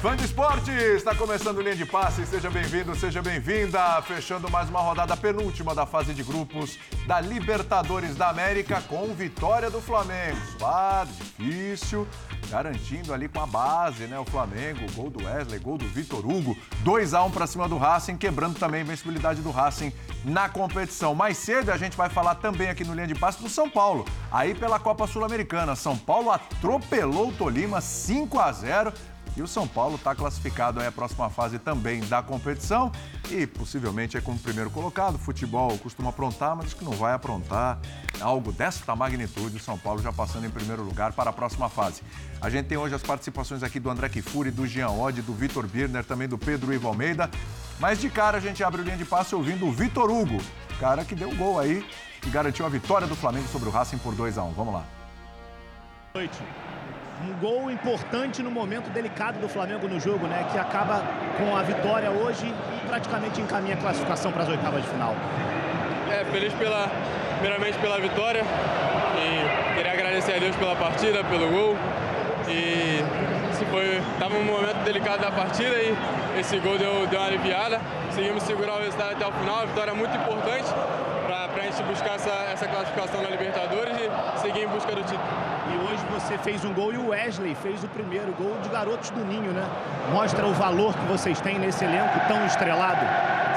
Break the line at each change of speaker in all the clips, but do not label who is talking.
Fã de esporte, está começando linha de passe. Seja bem-vindo, seja bem-vinda. Fechando mais uma rodada penúltima da fase de grupos da Libertadores da América com vitória do Flamengo. Suado, difícil, garantindo ali com a base, né? O Flamengo, gol do Wesley, gol do Vitor Hugo, 2 a 1 para cima do Racing, quebrando também a invencibilidade do Racing na competição. Mais cedo a gente vai falar também aqui no linha de passe do São Paulo. Aí pela Copa Sul-Americana, São Paulo atropelou o Tolima 5 a 0 e o São Paulo está classificado à próxima fase também da competição e possivelmente é como primeiro colocado. Futebol costuma aprontar, mas que não vai aprontar algo desta magnitude. O São Paulo já passando em primeiro lugar para a próxima fase. A gente tem hoje as participações aqui do André Kifuri, do Jean Oddi, do Vitor Birner, também do Pedro Ivo Almeida. Mas de cara a gente abre o linha de passe ouvindo o Vitor Hugo, cara que deu gol aí, que garantiu a vitória do Flamengo sobre o Racing por 2 a 1 Vamos lá.
Boa noite um gol importante no momento delicado do Flamengo no jogo, né? Que acaba com a vitória hoje e praticamente encaminha a classificação para as oitavas de final.
É, feliz pela, primeiramente pela vitória e queria agradecer a Deus pela partida, pelo gol. E se foi, tava um momento delicado da partida e esse gol deu, deu uma aliviada. Seguimos segurar o resultado até o final, a vitória é muito importante para a gente buscar essa, essa classificação na Libertadores e seguir em busca do título.
Você fez um gol e o Wesley fez o primeiro gol de garotos do Ninho, né? Mostra o valor que vocês têm nesse elenco tão estrelado.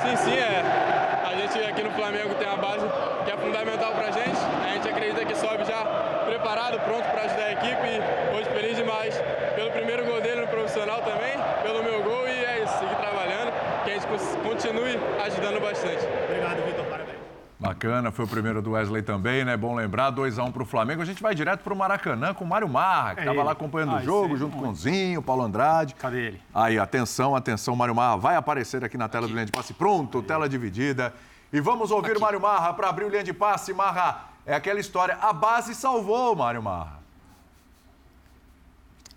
Sim, sim, é. A gente aqui no Flamengo tem a base que é fundamental pra gente. A gente acredita que sobe já preparado, pronto para ajudar a equipe. E hoje feliz demais pelo primeiro gol dele no profissional também, pelo meu gol e é isso, seguir trabalhando, que a gente continue ajudando bastante.
Obrigado, Vitor. Parabéns.
Bacana, foi o primeiro do Wesley também, né? Bom lembrar, 2x1 um para o Flamengo. A gente vai direto para o Maracanã com o Mário Marra, que estava é lá acompanhando ah, o jogo, junto com o Zinho, Paulo Andrade.
Cadê ele?
Aí, atenção, atenção, Mário Marra vai aparecer aqui na tela aqui. do Linha de Passe. Pronto, tela dividida. E vamos ouvir aqui. o Mário Marra para abrir o Linha de Passe. Marra, é aquela história, a base salvou, Mário Marra.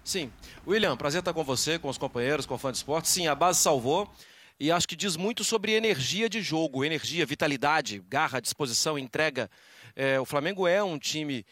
Sim. William, prazer estar com você, com os companheiros, com o fã de esporte. Sim, a base salvou e acho que diz muito sobre energia de jogo, energia, vitalidade, garra, disposição, entrega. É, o Flamengo é um time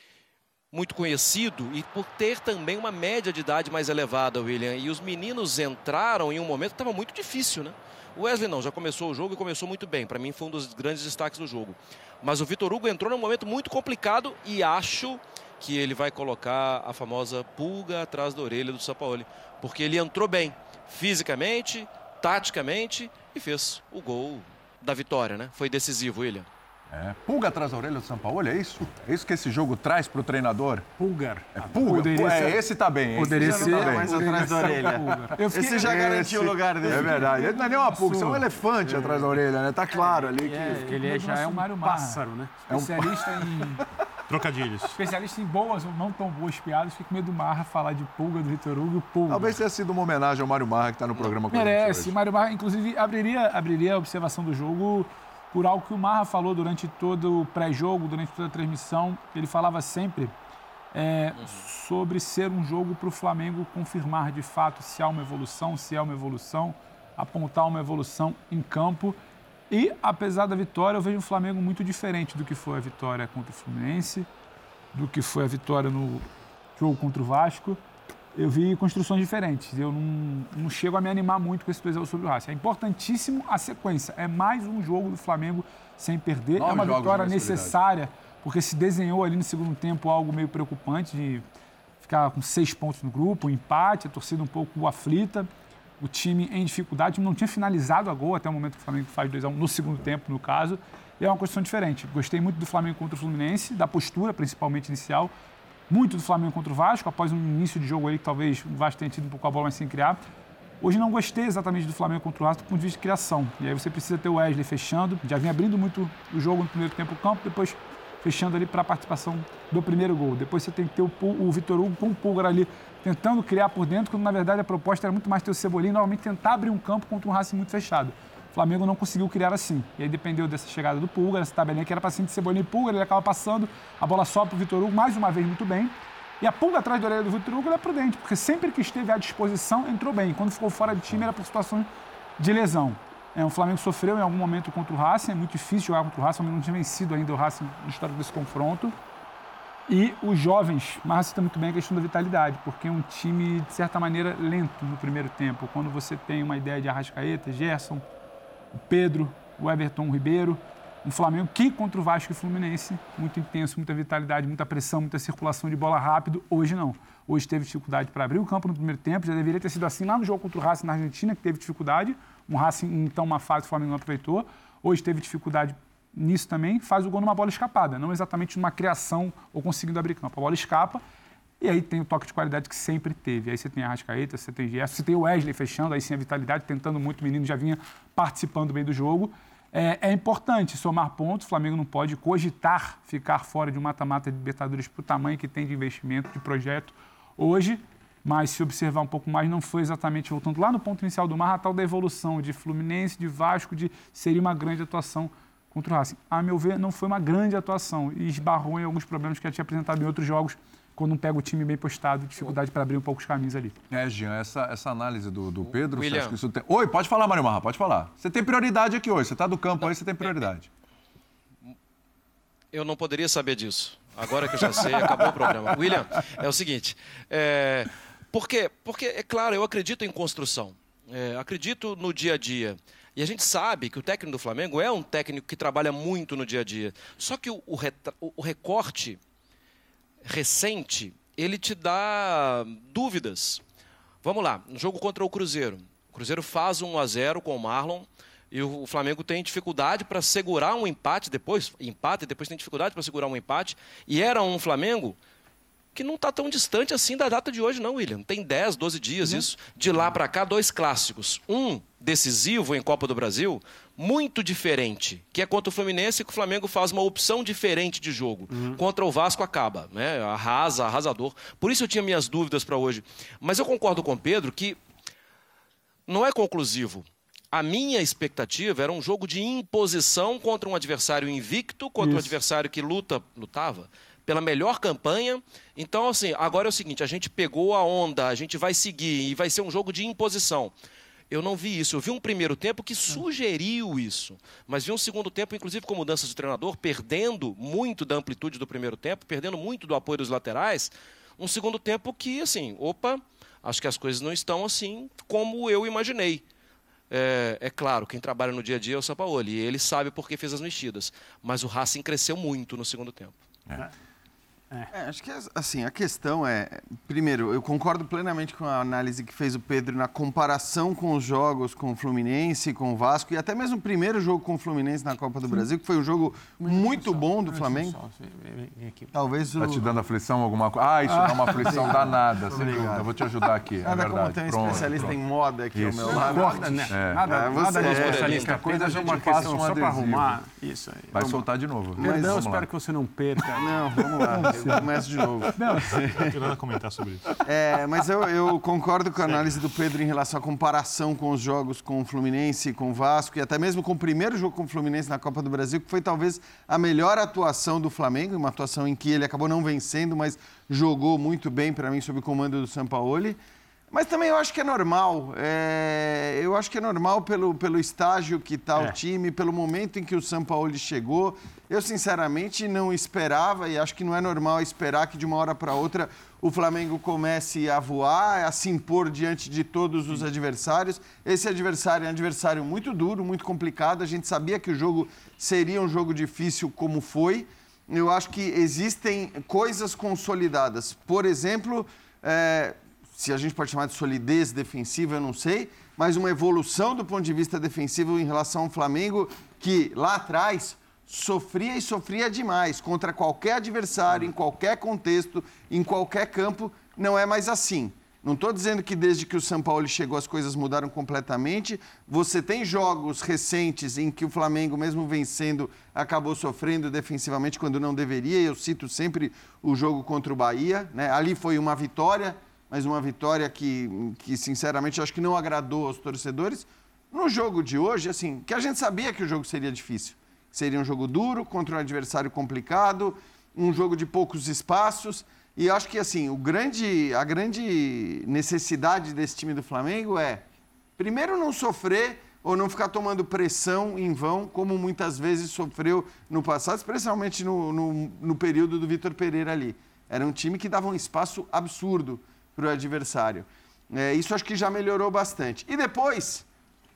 muito conhecido e por ter também uma média de idade mais elevada, William. E os meninos entraram em um momento que estava muito difícil, né? O Wesley não, já começou o jogo e começou muito bem. Para mim foi um dos grandes destaques do jogo. Mas o Vitor Hugo entrou num momento muito complicado e acho que ele vai colocar a famosa pulga atrás da orelha do Sampaoli. Porque ele entrou bem, fisicamente, taticamente e fez o gol da vitória, né? Foi decisivo, William.
É, pulga atrás da orelha do São Paulo, é isso? É isso que esse jogo traz para o treinador?
Pulgar.
É pulga? Poderia é, ser... esse tá bem.
Poderia
esse
ser
tá
mais atrás da orelha.
Fiquei... Esse já garantiu o lugar dele. É verdade. Ele não é nem uma pulga, é um elefante é. atrás da orelha, né? Tá claro ali que...
É, ele é, já é um pássaro, né?
Especialista é um... em...
Trocadilhos.
Especialista em boas ou não tão boas piadas, fica com medo do Marra falar de pulga do Vitor Hugo, pulga.
Talvez tenha sido uma homenagem ao Mário Marra que está no programa com
Merece. Mário Marra, inclusive, abriria, abriria a observação do jogo por algo que o Marra falou durante todo o pré-jogo, durante toda a transmissão. Ele falava sempre é, uhum. sobre ser um jogo para o Flamengo confirmar de fato se há uma evolução, se há uma evolução, apontar uma evolução em campo. E, apesar da vitória, eu vejo o Flamengo muito diferente do que foi a vitória contra o Fluminense, do que foi a vitória no jogo contra o Vasco. Eu vi construções diferentes. Eu não, não chego a me animar muito com esse 2 sobre o Racing. É importantíssimo a sequência. É mais um jogo do Flamengo sem perder. Nove é uma vitória necessária, porque se desenhou ali no segundo tempo algo meio preocupante de ficar com seis pontos no grupo, um empate, a torcida um pouco aflita o time em dificuldade, não tinha finalizado a gol até o momento que o Flamengo faz 2 a 1 no segundo tempo, no caso. E é uma questão diferente. Gostei muito do Flamengo contra o Fluminense, da postura, principalmente inicial. Muito do Flamengo contra o Vasco, após um início de jogo ali que talvez o Vasco tenha tido um pouco a bola mais sem criar. Hoje não gostei exatamente do Flamengo contra o Vasco do ponto de vista de criação. E aí você precisa ter o Wesley fechando, já vinha abrindo muito o jogo no primeiro tempo do campo, depois fechando ali para a participação do primeiro gol. Depois você tem que ter o, o Vitor Hugo com o Pulgar ali tentando criar por dentro, quando na verdade a proposta era muito mais ter o Cebolinha novamente tentar abrir um campo contra um Racing muito fechado. O Flamengo não conseguiu criar assim. E aí dependeu dessa chegada do Pulga, essa tabelinha que era para cima de Cebolinha e Pulga, ele acaba passando, a bola sobe para o Vitor Hugo, mais uma vez muito bem. E a pulga atrás da orelha do Vitor Hugo é prudente, porque sempre que esteve à disposição, entrou bem. Quando ficou fora de time, era por situação de lesão. É, o Flamengo sofreu em algum momento contra o Racing, é muito difícil jogar contra o Racing, o Flamengo não tinha vencido ainda o Racing no histórico desse confronto. E os jovens, mas cita muito bem a questão da vitalidade, porque é um time, de certa maneira, lento no primeiro tempo. Quando você tem uma ideia de Arrascaeta, Gerson, o Pedro, o Everton Ribeiro, um Flamengo que contra o Vasco e Fluminense, muito intenso, muita vitalidade, muita pressão, muita circulação de bola rápido. Hoje não. Hoje teve dificuldade para abrir o campo no primeiro tempo, já deveria ter sido assim lá no jogo contra o Racing na Argentina, que teve dificuldade. Um Racing, então, uma fase que o Flamengo não aproveitou. Hoje teve dificuldade nisso também, faz o gol numa bola escapada, não exatamente numa criação ou conseguindo abrir campo. A bola escapa e aí tem o toque de qualidade que sempre teve. Aí você tem a Rascaeta, você tem Gerson, você tem o Wesley fechando, aí sim a vitalidade, tentando muito, o menino já vinha participando bem do jogo. É, é importante somar pontos, o Flamengo não pode cogitar ficar fora de um mata-mata de Libertadores para o tamanho que tem de investimento, de projeto hoje, mas se observar um pouco mais, não foi exatamente voltando lá no ponto inicial do Mar, a tal da evolução de Fluminense, de Vasco, de seria uma grande atuação contra o Racing. A meu ver, não foi uma grande atuação e esbarrou em alguns problemas que já tinha apresentado em outros jogos, quando não pega o time bem postado, dificuldade para abrir um pouco os caminhos ali.
É, Jean, essa, essa análise do, do Pedro, William. você acha que isso tem... Oi, pode falar, Mário Marra, pode falar. Você tem prioridade aqui hoje, você está do campo aí, você tem prioridade.
Eu não poderia saber disso. Agora que eu já sei, acabou o programa. William, é o seguinte, é... por quê? Porque, é claro, eu acredito em construção. É, acredito no dia a dia. E a gente sabe que o técnico do Flamengo é um técnico que trabalha muito no dia a dia. Só que o, o, o recorte recente, ele te dá dúvidas. Vamos lá, no jogo contra o Cruzeiro. O Cruzeiro faz 1 a 0 com o Marlon e o Flamengo tem dificuldade para segurar um empate depois, empate, depois tem dificuldade para segurar um empate. E era um Flamengo que não está tão distante assim da data de hoje, não, William. Tem 10, 12 dias uhum. isso. De lá para cá, dois clássicos. Um decisivo em Copa do Brasil, muito diferente, que é contra o Fluminense, que o Flamengo faz uma opção diferente de jogo. Uhum. Contra o Vasco acaba, né? Arrasa, arrasador. Por isso eu tinha minhas dúvidas para hoje. Mas eu concordo com o Pedro que não é conclusivo. A minha expectativa era um jogo de imposição contra um adversário invicto, contra isso. um adversário que luta, lutava pela melhor campanha. Então, assim, agora é o seguinte: a gente pegou a onda, a gente vai seguir e vai ser um jogo de imposição. Eu não vi isso. Eu vi um primeiro tempo que sugeriu isso, mas vi um segundo tempo, inclusive com mudanças de treinador, perdendo muito da amplitude do primeiro tempo, perdendo muito do apoio dos laterais. Um segundo tempo que, assim, opa, acho que as coisas não estão assim como eu imaginei. É, é, claro, quem trabalha no dia a dia é o Sampaoli, e ele sabe por que fez as mexidas. Mas o Racing cresceu muito no segundo tempo. É.
É. É, acho que assim, a questão é, primeiro, eu concordo plenamente com a análise que fez o Pedro na comparação com os jogos com o Fluminense, com o Vasco e até mesmo o primeiro jogo com o Fluminense na Copa do Sim. Brasil, que foi um jogo muito bom do Flamengo.
Talvez o... Tá te dando aflição alguma coisa? Ah, isso ah. dá uma aflição danada, sem dúvida. Eu vou te ajudar aqui, é
nada
é
como tem um pronto, especialista pronto. em moda aqui isso. ao meu lado.
Nada, né? é. nada, é, nada é, especialista.
Coisa a gente passa um só para arrumar. Isso aí. Vai soltar de novo.
Perdão, espero que você não perca.
Não, vamos lá. Eu começo de novo. Não,
não tenho nada a comentar sobre isso.
É, mas eu, eu concordo com a análise do Pedro em relação à comparação com os jogos com o Fluminense, com o Vasco e até mesmo com o primeiro jogo com o Fluminense na Copa do Brasil, que foi talvez a melhor atuação do Flamengo, uma atuação em que ele acabou não vencendo, mas jogou muito bem para mim sob o comando do Sampaoli. Mas também eu acho que é normal. É... Eu acho que é normal pelo, pelo estágio que está é. o time, pelo momento em que o São Paulo chegou. Eu, sinceramente, não esperava e acho que não é normal esperar que de uma hora para outra o Flamengo comece a voar, a se impor diante de todos os adversários. Esse adversário é um adversário muito duro, muito complicado. A gente sabia que o jogo seria um jogo difícil, como foi. Eu acho que existem coisas consolidadas. Por exemplo, é, se a gente pode chamar de solidez defensiva, eu não sei, mas uma evolução do ponto de vista defensivo em relação ao Flamengo, que lá atrás sofria e sofria demais contra qualquer adversário, em qualquer contexto, em qualquer campo, não é mais assim. Não estou dizendo que desde que o São Paulo chegou as coisas mudaram completamente. Você tem jogos recentes em que o Flamengo, mesmo vencendo, acabou sofrendo defensivamente quando não deveria. Eu cito sempre o jogo contra o Bahia. Né? Ali foi uma vitória, mas uma vitória que, que sinceramente, acho que não agradou aos torcedores. No jogo de hoje, assim, que a gente sabia que o jogo seria difícil. Seria um jogo duro, contra um adversário complicado, um jogo de poucos espaços. E acho que, assim, o grande, a grande necessidade desse time do Flamengo é, primeiro, não sofrer ou não ficar tomando pressão em vão, como muitas vezes sofreu no passado, especialmente no, no, no período do Vitor Pereira ali. Era um time que dava um espaço absurdo para o adversário. É, isso acho que já melhorou bastante. E depois,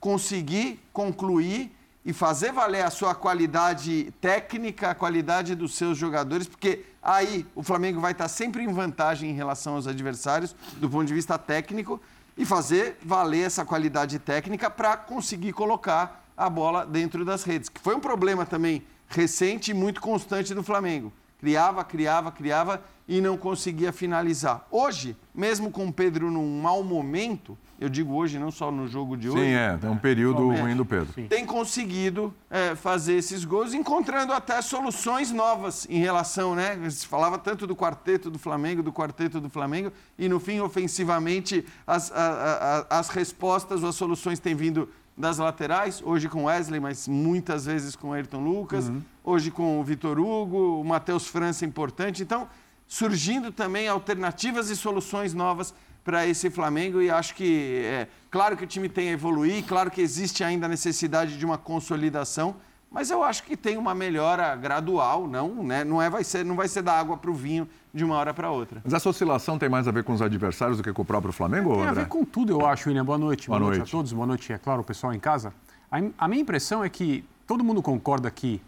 conseguir concluir e fazer valer a sua qualidade técnica, a qualidade dos seus jogadores, porque aí o Flamengo vai estar sempre em vantagem em relação aos adversários do ponto de vista técnico e fazer valer essa qualidade técnica para conseguir colocar a bola dentro das redes, que foi um problema também recente e muito constante do Flamengo. Criava, criava, criava e não conseguia finalizar. Hoje, mesmo com o Pedro num mau momento, eu digo hoje, não só no jogo de hoje.
Sim, é, tem um período ruim do Pedro.
Sim. Tem conseguido é, fazer esses gols, encontrando até soluções novas em relação, né? Se falava tanto do quarteto do Flamengo, do quarteto do Flamengo, e no fim, ofensivamente, as, a, a, as respostas ou as soluções têm vindo das laterais, hoje com Wesley, mas muitas vezes com Ayrton Lucas, uhum. hoje com o Vitor Hugo, o Matheus França importante. Então, surgindo também alternativas e soluções novas para esse Flamengo e acho que, é, claro que o time tem a evoluir, claro que existe ainda a necessidade de uma consolidação, mas eu acho que tem uma melhora gradual, não, né? não, é, vai, ser, não vai ser da água para o vinho de uma hora para outra.
Mas essa oscilação tem mais a ver com os adversários do que com o próprio Flamengo,
Tem
André?
a ver com tudo, eu acho, William. Boa noite. Boa, Boa noite. noite. a todos. Boa noite, é claro, o pessoal em casa. A, a minha impressão é que todo mundo concorda que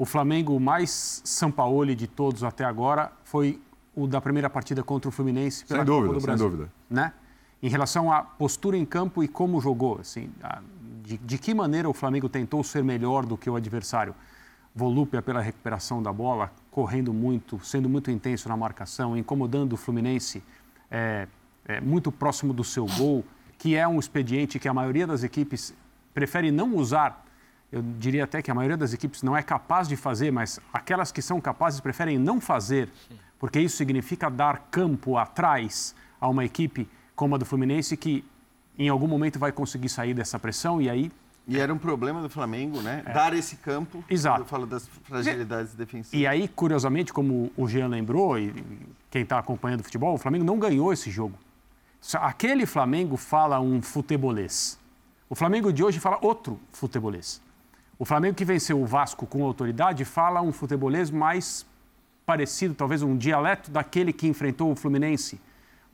o Flamengo mais Sampaoli de todos até agora foi o da primeira partida contra o Fluminense
pela sem dúvida, Copa do Brasil. Sem dúvida.
Né? Em relação à postura em campo e como jogou, assim, de, de que maneira o Flamengo tentou ser melhor do que o adversário. Volúpia pela recuperação da bola, correndo muito, sendo muito intenso na marcação, incomodando o Fluminense é, é, muito próximo do seu gol, que é um expediente que a maioria das equipes prefere não usar. Eu diria até que a maioria das equipes não é capaz de fazer, mas aquelas que são capazes preferem não fazer porque isso significa dar campo atrás a uma equipe como a do Fluminense que em algum momento vai conseguir sair dessa pressão e aí
e era um problema do Flamengo, né? É. Dar esse campo.
Exato.
Eu falo das fragilidades defensivas.
E aí, curiosamente, como o Jean lembrou, e quem está acompanhando o futebol, o Flamengo não ganhou esse jogo. Aquele Flamengo fala um futebolês. O Flamengo de hoje fala outro futebolês. O Flamengo que venceu o Vasco com autoridade fala um futebolês mais parecido, talvez um dialeto daquele que enfrentou o Fluminense.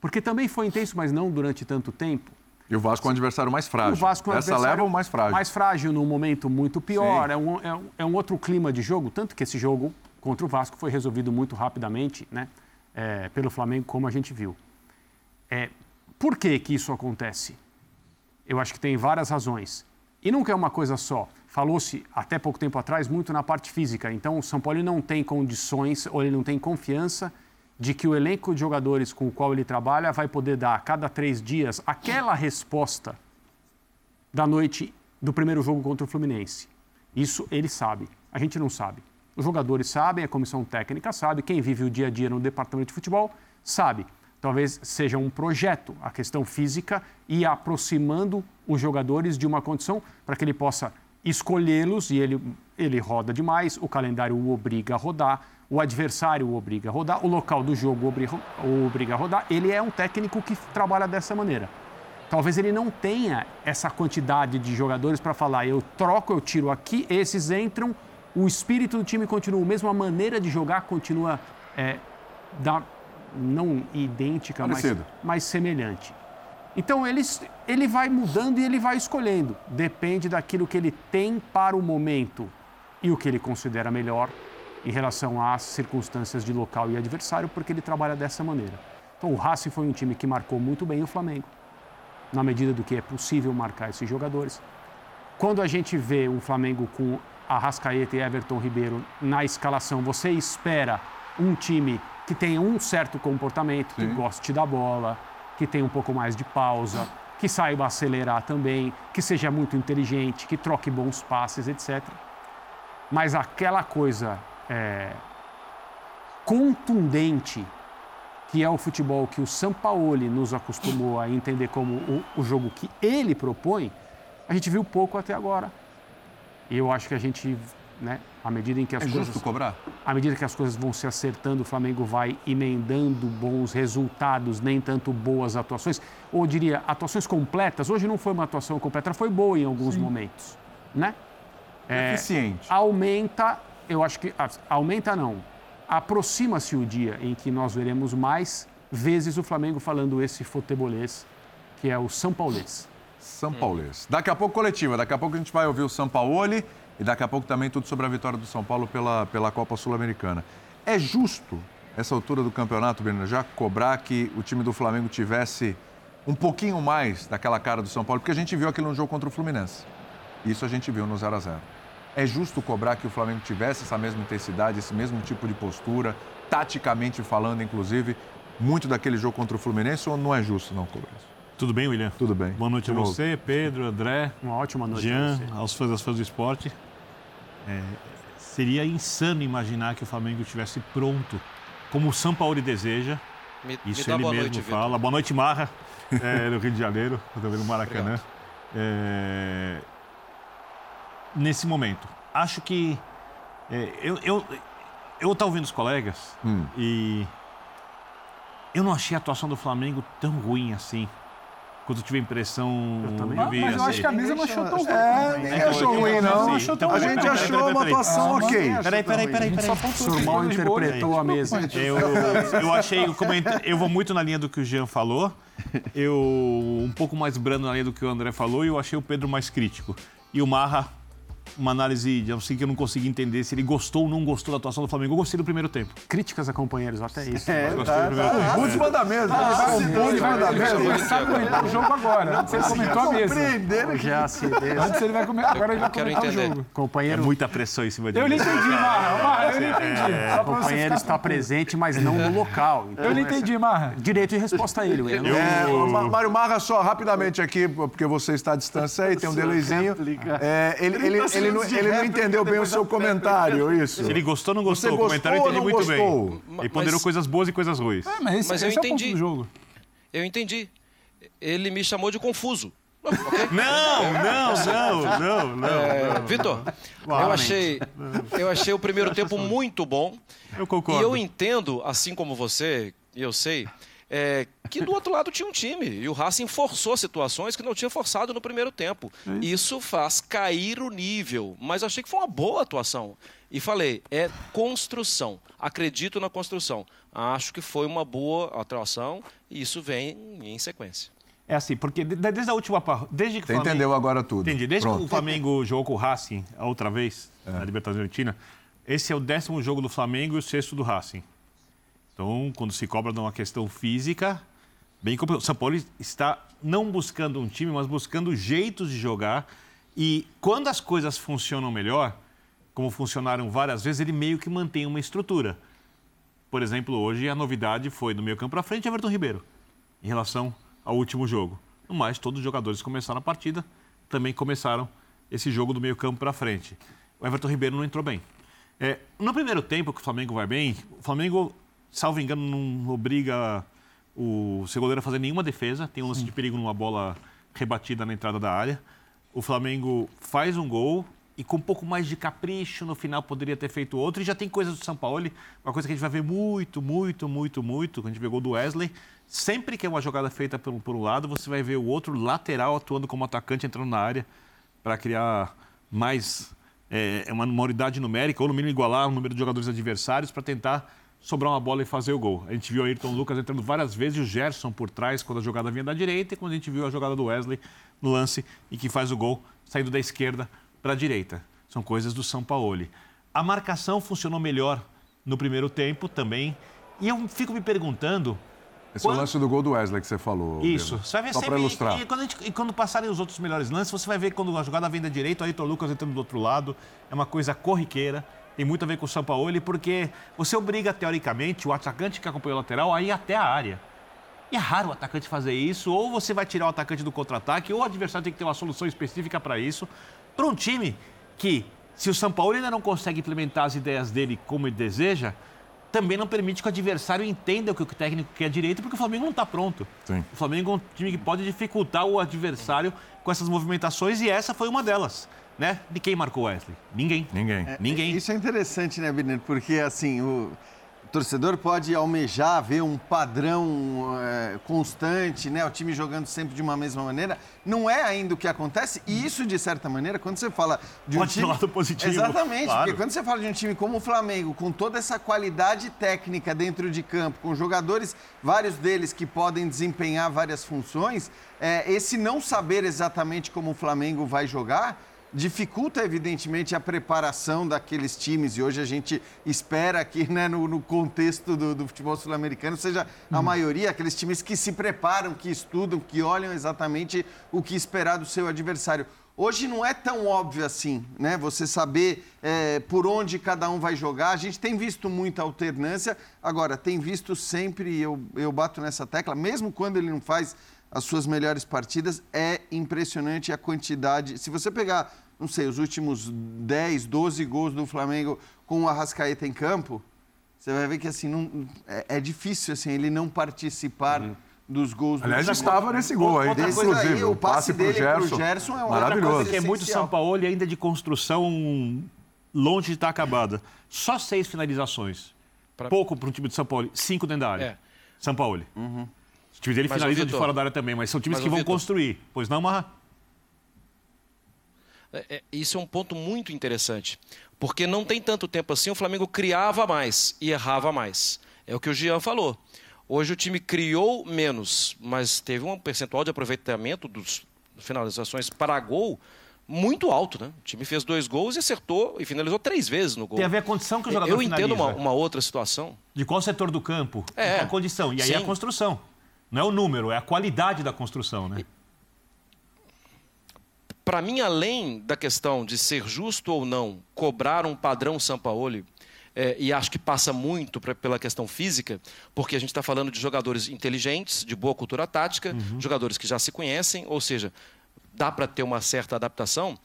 Porque também foi intenso, mas não durante tanto tempo.
E o Vasco é um adversário mais frágil.
O Vasco é um
Essa leva o mais frágil.
Mais frágil, num momento muito pior. É um, é, é um, outro clima de jogo. Tanto que esse jogo contra o Vasco foi resolvido muito rapidamente né, é, pelo Flamengo, como a gente viu. É, por que, que isso acontece? Eu acho que tem várias razões. E nunca é uma coisa só. Falou-se até pouco tempo atrás muito na parte física. Então, o São Paulo não tem condições ou ele não tem confiança de que o elenco de jogadores com o qual ele trabalha vai poder dar a cada três dias aquela resposta da noite do primeiro jogo contra o Fluminense. Isso ele sabe, a gente não sabe. Os jogadores sabem, a comissão técnica sabe, quem vive o dia a dia no departamento de futebol sabe. Talvez seja um projeto a questão física e aproximando os jogadores de uma condição para que ele possa escolhê-los e ele, ele roda demais, o calendário o obriga a rodar, o adversário o obriga a rodar, o local do jogo o obriga a rodar. Ele é um técnico que trabalha dessa maneira. Talvez ele não tenha essa quantidade de jogadores para falar, eu troco, eu tiro aqui, esses entram, o espírito do time continua, mesmo a maneira de jogar continua é, da, não idêntica, mas, mas semelhante. Então ele, ele vai mudando e ele vai escolhendo. Depende daquilo que ele tem para o momento e o que ele considera melhor em relação às circunstâncias de local e adversário, porque ele trabalha dessa maneira. Então o Racing foi um time que marcou muito bem o Flamengo, na medida do que é possível marcar esses jogadores. Quando a gente vê um Flamengo com Arrascaeta e Everton Ribeiro na escalação, você espera um time que tenha um certo comportamento, Sim. que goste da bola, que tenha um pouco mais de pausa, que saiba acelerar também, que seja muito inteligente, que troque bons passes, etc. Mas aquela coisa é, contundente que é o futebol que o Sampaoli nos acostumou a entender como o, o jogo que ele propõe, a gente viu pouco até agora. E eu acho que a gente né? À medida em que as
É
coisas
justo cobrar?
à medida que as coisas vão se acertando, o Flamengo vai emendando bons resultados, nem tanto boas atuações. Ou diria, atuações completas. Hoje não foi uma atuação completa, foi boa em alguns momentos, né? É,
Eficiente.
aumenta, eu acho que aumenta não. Aproxima-se o dia em que nós veremos mais vezes o Flamengo falando esse futebolês, que é o São Paulês.
São Paulês. Daqui a pouco coletiva, daqui a pouco a gente vai ouvir o São Paulo e daqui a pouco também tudo sobre a vitória do São Paulo pela, pela Copa Sul-Americana. É justo, essa altura do campeonato, Breno, já cobrar que o time do Flamengo tivesse um pouquinho mais daquela cara do São Paulo? Porque a gente viu aquilo no jogo contra o Fluminense. Isso a gente viu no 0 a 0 É justo cobrar que o Flamengo tivesse essa mesma intensidade, esse mesmo tipo de postura, taticamente falando, inclusive, muito daquele jogo contra o Fluminense, ou não é justo não cobrar isso?
Tudo bem, William?
Tudo bem.
Boa noite
De
a
novo.
você, Pedro, André,
Uma ótima noite
Jean,
a você.
aos fãs das fãs do esporte. É, seria insano imaginar que o Flamengo estivesse pronto, como o São Paulo deseja.
Me,
Isso
me
ele mesmo
noite,
fala. Boa noite, Marra, é, no Rio de Janeiro, também no Maracanã. É, nesse momento, acho que é, eu eu eu estava ouvindo os colegas
Hum.
e eu não achei a atuação do Flamengo tão ruim assim. Quando eu tive a impressão. Eu
também.
vi,
Mas eu
assim,
acho que a mesa não achou tão ruim.
É, ninguém achou ruim, não.
Não achou tão
A gente achou
peraí,
uma atuação ok.
Peraí, peraí, peraí, peraí.
Só faltou
O mal interpretou a mesa.
Eu, eu achei, como eu ent- eu vou muito na linha do que o Jean falou, eu um pouco mais brando na linha do que o André falou e eu achei o Pedro mais crítico. E o Marra, uma análise, de assim que eu não consegui entender se ele gostou ou não gostou da atuação do Flamengo. Eu gostei do primeiro tempo.
Críticas a companheiros, até isso.
É,
Gostei do primeiro tempo.
Muito em cima da mesa.
Ele vai
da mesa.
começar a comentar o jogo agora. Antes ele comentou a mesa.
Já acidez.
Antes ele vai comentar. Agora ele vai comentar o jogo.
É
Companheiro,
muita pressão em cima de
Eu não entendi, Marra. Eu não entendi. Só pra
o companheiro está presente, mas não no local. Então,
Eu não entendi, Marra.
Direito de resposta a ele, William. Não-
É, Mário Marra, só rapidamente aqui, porque você está à distância aí, tem um delayzinho. É, ele, ele, ele, não, ele não entendeu bem o seu comentário, isso.
Se ele gostou ou não gostou
Você
do comentário, eu
gostou
entendi muito
não
bem.
gostou?
Ele ponderou
Mas-
coisas boas e coisas ruins.
É, mas esse,
Mas eu
esse é o ponto
entendi.
do jogo.
Eu entendi. Ele me chamou de confuso.
Não, não, não, não, não.
É, Vitor, eu achei, eu achei o primeiro tempo muito bom.
Eu concordo.
E eu entendo, assim como você, e eu sei, é, que do outro lado tinha um time. E o Racing forçou situações que não tinha forçado no primeiro tempo. Isso faz cair o nível. Mas eu achei que foi uma boa atuação. E falei, é construção. Acredito na construção. Acho que foi uma boa atuação e isso vem em sequência.
É assim, porque de- desde a última. Desde que o
Você
Flamengo-
entendeu agora tudo.
Entendi. Desde que
Pronto.
o Flamengo jogou com o Racing a outra vez, na Libertadores Argentina, esse é o décimo jogo do Flamengo e o sexto do Racing. Então, quando se cobra de uma questão física, bem complicado. O São Paulo está não buscando um time, mas buscando jeitos de jogar. E quando as coisas funcionam melhor, como funcionaram várias vezes, ele meio que mantém uma estrutura. Por exemplo, hoje a novidade foi do meio campo para frente Everton Ribeiro, em relação ao último jogo. No mais, todos os jogadores que começaram a partida também começaram esse jogo do meio campo para frente. O Everton Ribeiro não entrou bem. É, no primeiro tempo que o Flamengo vai bem, o Flamengo, salvo engano, não obriga o seu goleiro a fazer nenhuma defesa. Tem um lance de perigo numa bola rebatida na entrada da área. O Flamengo faz um gol e com um pouco mais de capricho no final poderia ter feito outro. E já tem coisas do São Paulo, uma coisa que a gente vai ver muito, muito, muito, muito, quando a gente gol do Wesley. Sempre que é uma jogada feita por, por um lado, você vai ver o outro lateral atuando como atacante, entrando na área para criar mais é, uma, uma unidade numérica, ou no mínimo igualar o número de jogadores adversários para tentar sobrar uma bola e fazer o gol. A gente viu o Ayrton Lucas entrando várias vezes e o Gerson por trás quando a jogada vinha da direita e quando a gente viu a jogada do Wesley no lance e que faz o gol saindo da esquerda para a direita. São coisas do São Paulo. A marcação funcionou melhor no primeiro tempo também. E eu fico me perguntando
Esse é o
Quando-
lance do gol do Wesley que você falou.
isso.
Pedro.
Você vai ver
Só
sempre.
para ilustrar.
E, e quando, gente- e quando passarem os outros melhores lances, você vai ver quando a jogada vem da direita, o Ayrton Lucas entrando do outro lado. É uma coisa corriqueira. Tem muito a ver com o Sampaoli, porque você obriga, teoricamente, o atacante que acompanha o lateral a ir até a área. E é raro o atacante fazer isso, ou você vai tirar o atacante do contra-ataque, ou o adversário tem que ter uma solução específica para isso. Para um time que, se o São Paulo ainda não consegue implementar as ideias dele como ele deseja, também não permite que o adversário entenda o que o técnico quer direito, porque o Flamengo não está pronto.
Sim.
O Flamengo é um time que pode dificultar o adversário com essas movimentações e essa foi uma delas. né? De quem marcou o Wesley? Ninguém.
Ninguém.
É,
Ninguém.
Isso é interessante, né, Birner? Porque, assim, o torcedor pode almejar ver um padrão é, constante, né? O time jogando sempre de uma mesma maneira. Não é ainda o que acontece. E isso, de certa maneira, quando você fala de um
Pode
time...
lado positivo,
Exatamente.
claro.
Porque quando você fala de um time como o Flamengo, com toda essa qualidade técnica dentro de campo, com jogadores, vários deles que podem desempenhar várias funções, é, esse não saber exatamente como o Flamengo vai jogar dificulta, evidentemente, a preparação daqueles times. E hoje a gente espera que, né, no, no contexto do, do futebol sul-americano, seja a maioria aqueles times que se preparam, que estudam, que olham exatamente o que esperar do seu adversário. Hoje não é tão óbvio assim, né? Você saber é, por onde cada um vai jogar. A gente tem visto muita alternância. Agora, tem visto sempre, e eu, eu bato nessa tecla, mesmo quando ele não faz as suas melhores partidas, é impressionante a quantidade. Se você pegar, não sei, os últimos 10, 12 gols do Flamengo com o Arrascaeta em campo, você vai ver que assim, não, é, é difícil assim, ele não participar dos gols
Aliás,
do
já
time.
estava nesse gol aí,
Outra coisa
inclusive.
aí, o passe
pro
dele pro
Gerson.
Gerson é uma
Maravilhoso.
outra
que é muito. São Paulo e ainda de construção longe de estar acabada. Só seis finalizações.
Pra-
Pouco para um time de São Paulo. Cinco dentro da área.
É.
São Paulo.
Uhum.
Os times dele
Mas, ô,
finalizam de fora da área também, mas são times
mas,
que vão
Vitor.
construir. Pois não, Marra?
É, é, isso é um ponto muito interessante. Porque não tem tanto tempo assim, o Flamengo criava mais e errava mais. É o que o Jean falou. Hoje o time criou menos, mas teve um percentual de aproveitamento dos finalizações para gol muito alto, né? O time fez dois gols e acertou e finalizou três vezes no gol.
Tem a ver a condição que o jogador
Eu entendo uma,
finaliza.
uma outra situação.
De qual setor do campo,
É.
qual condição. E aí é a
Sim.
construção. Não é o número, é a qualidade da construção, né?
Para mim, além da questão de ser justo ou não cobrar um padrão Sampaoli, é, e acho que passa muito pra- pela questão física, porque a gente está falando de jogadores inteligentes, de boa cultura tática, jogadores que já se conhecem, ou seja, dá para ter uma certa adaptação.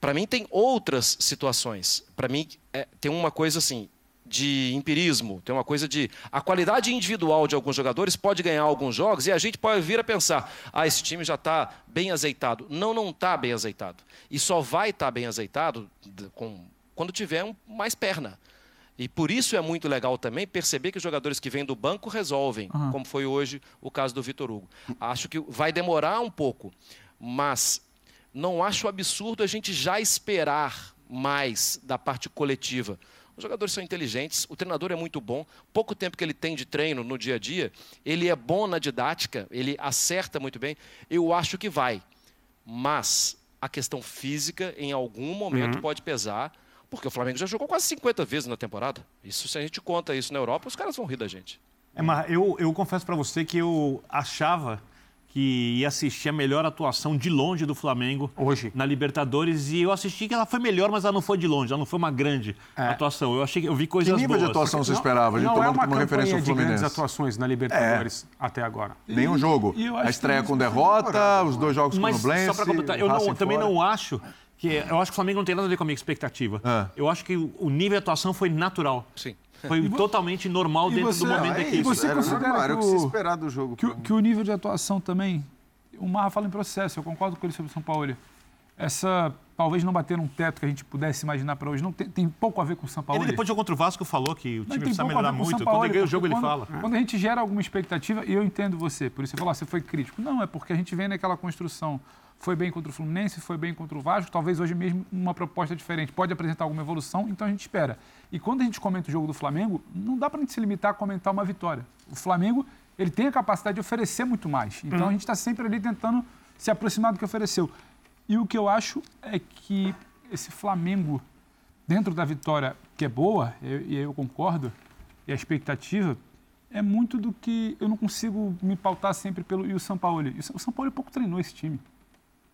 Para mim, tem outras situações. Para mim, é, tem uma coisa assim de empirismo, tem uma coisa de a qualidade individual de alguns jogadores pode ganhar alguns jogos e a gente pode vir a pensar, ah, esse time já está bem azeitado. Não, não está bem azeitado. E só vai estar bem azeitado com, quando tiver um, mais perna. E por isso é muito legal também perceber que os jogadores que vêm do banco resolvem, como foi hoje o caso do Vitor Hugo. Acho que vai demorar um pouco, mas não acho absurdo a gente já esperar mais da parte coletiva. Os jogadores são inteligentes, o treinador é muito bom, pouco tempo que ele tem de treino no dia a dia, ele é bom na didática, ele acerta muito bem. Eu acho que vai, mas a questão física em algum momento
Uhum.
pode pesar, porque o Flamengo já jogou quase 50 vezes na temporada. Isso se a gente conta isso na Europa, os caras vão rir da gente.
É, mas eu, eu confesso para você que eu achava que ia assistir a melhor atuação de longe do Flamengo
Hoje.
na Libertadores e eu assisti que ela foi melhor, mas ela não foi de longe, ela não foi uma grande atuação. Eu achei que eu vi
Que
coisas
nível de
boas.
atuação você
Não-
esperava? A gente
não é
tomando
uma
como referência o
campanha de grandes
Fluminense.
atuações na Libertadores até agora.
Nenhum jogo.
E
A estreia
que
com derrota, os dois jogos com o
Mas
Nublense,
só para completar, eu não- também
fora.
não acho que eu acho que o Flamengo não tem nada a ver com a minha expectativa.
Ah.
Eu acho que o o nível de atuação foi natural.
Sim.
Foi totalmente normal
e
dentro
você-
do momento
Ah, e
equipe.
você
era
considera
normal, era o
que
que se
o-
esperar do jogo.
Que, o- que o nível de atuação também, o Marra fala em processo, eu concordo com ele sobre o São Paulo. Essa, talvez não bater um teto que a gente pudesse imaginar para hoje, não tem, tem pouco a ver com o São Paulo.
Ele depois do jogo contra o Vasco falou que o time
tem
precisa
pouco a ver
melhorar
com o
muito.
São
Quando
Paulo,
ele ganha o jogo, ele
quando,
fala.
Quando a gente gera alguma expectativa, e eu entendo você, por isso você falou, ah, você foi crítico. Não, é porque a gente vem naquela construção. Foi bem contra o Fluminense, foi bem contra o Vasco, talvez hoje mesmo uma proposta diferente. Pode apresentar alguma evolução, então a gente espera. E quando a gente comenta o jogo do Flamengo, não dá para a gente se limitar a comentar uma vitória. O Flamengo, ele tem a capacidade de oferecer muito mais. Então a gente está sempre ali tentando se aproximar do que ofereceu. E o que eu acho é que esse Flamengo, dentro da vitória, que é boa, eu- e eu concordo, e a expectativa, é muito do que eu não consigo me pautar sempre pelo. E o São Paulo. O São Paulo pouco treinou esse time.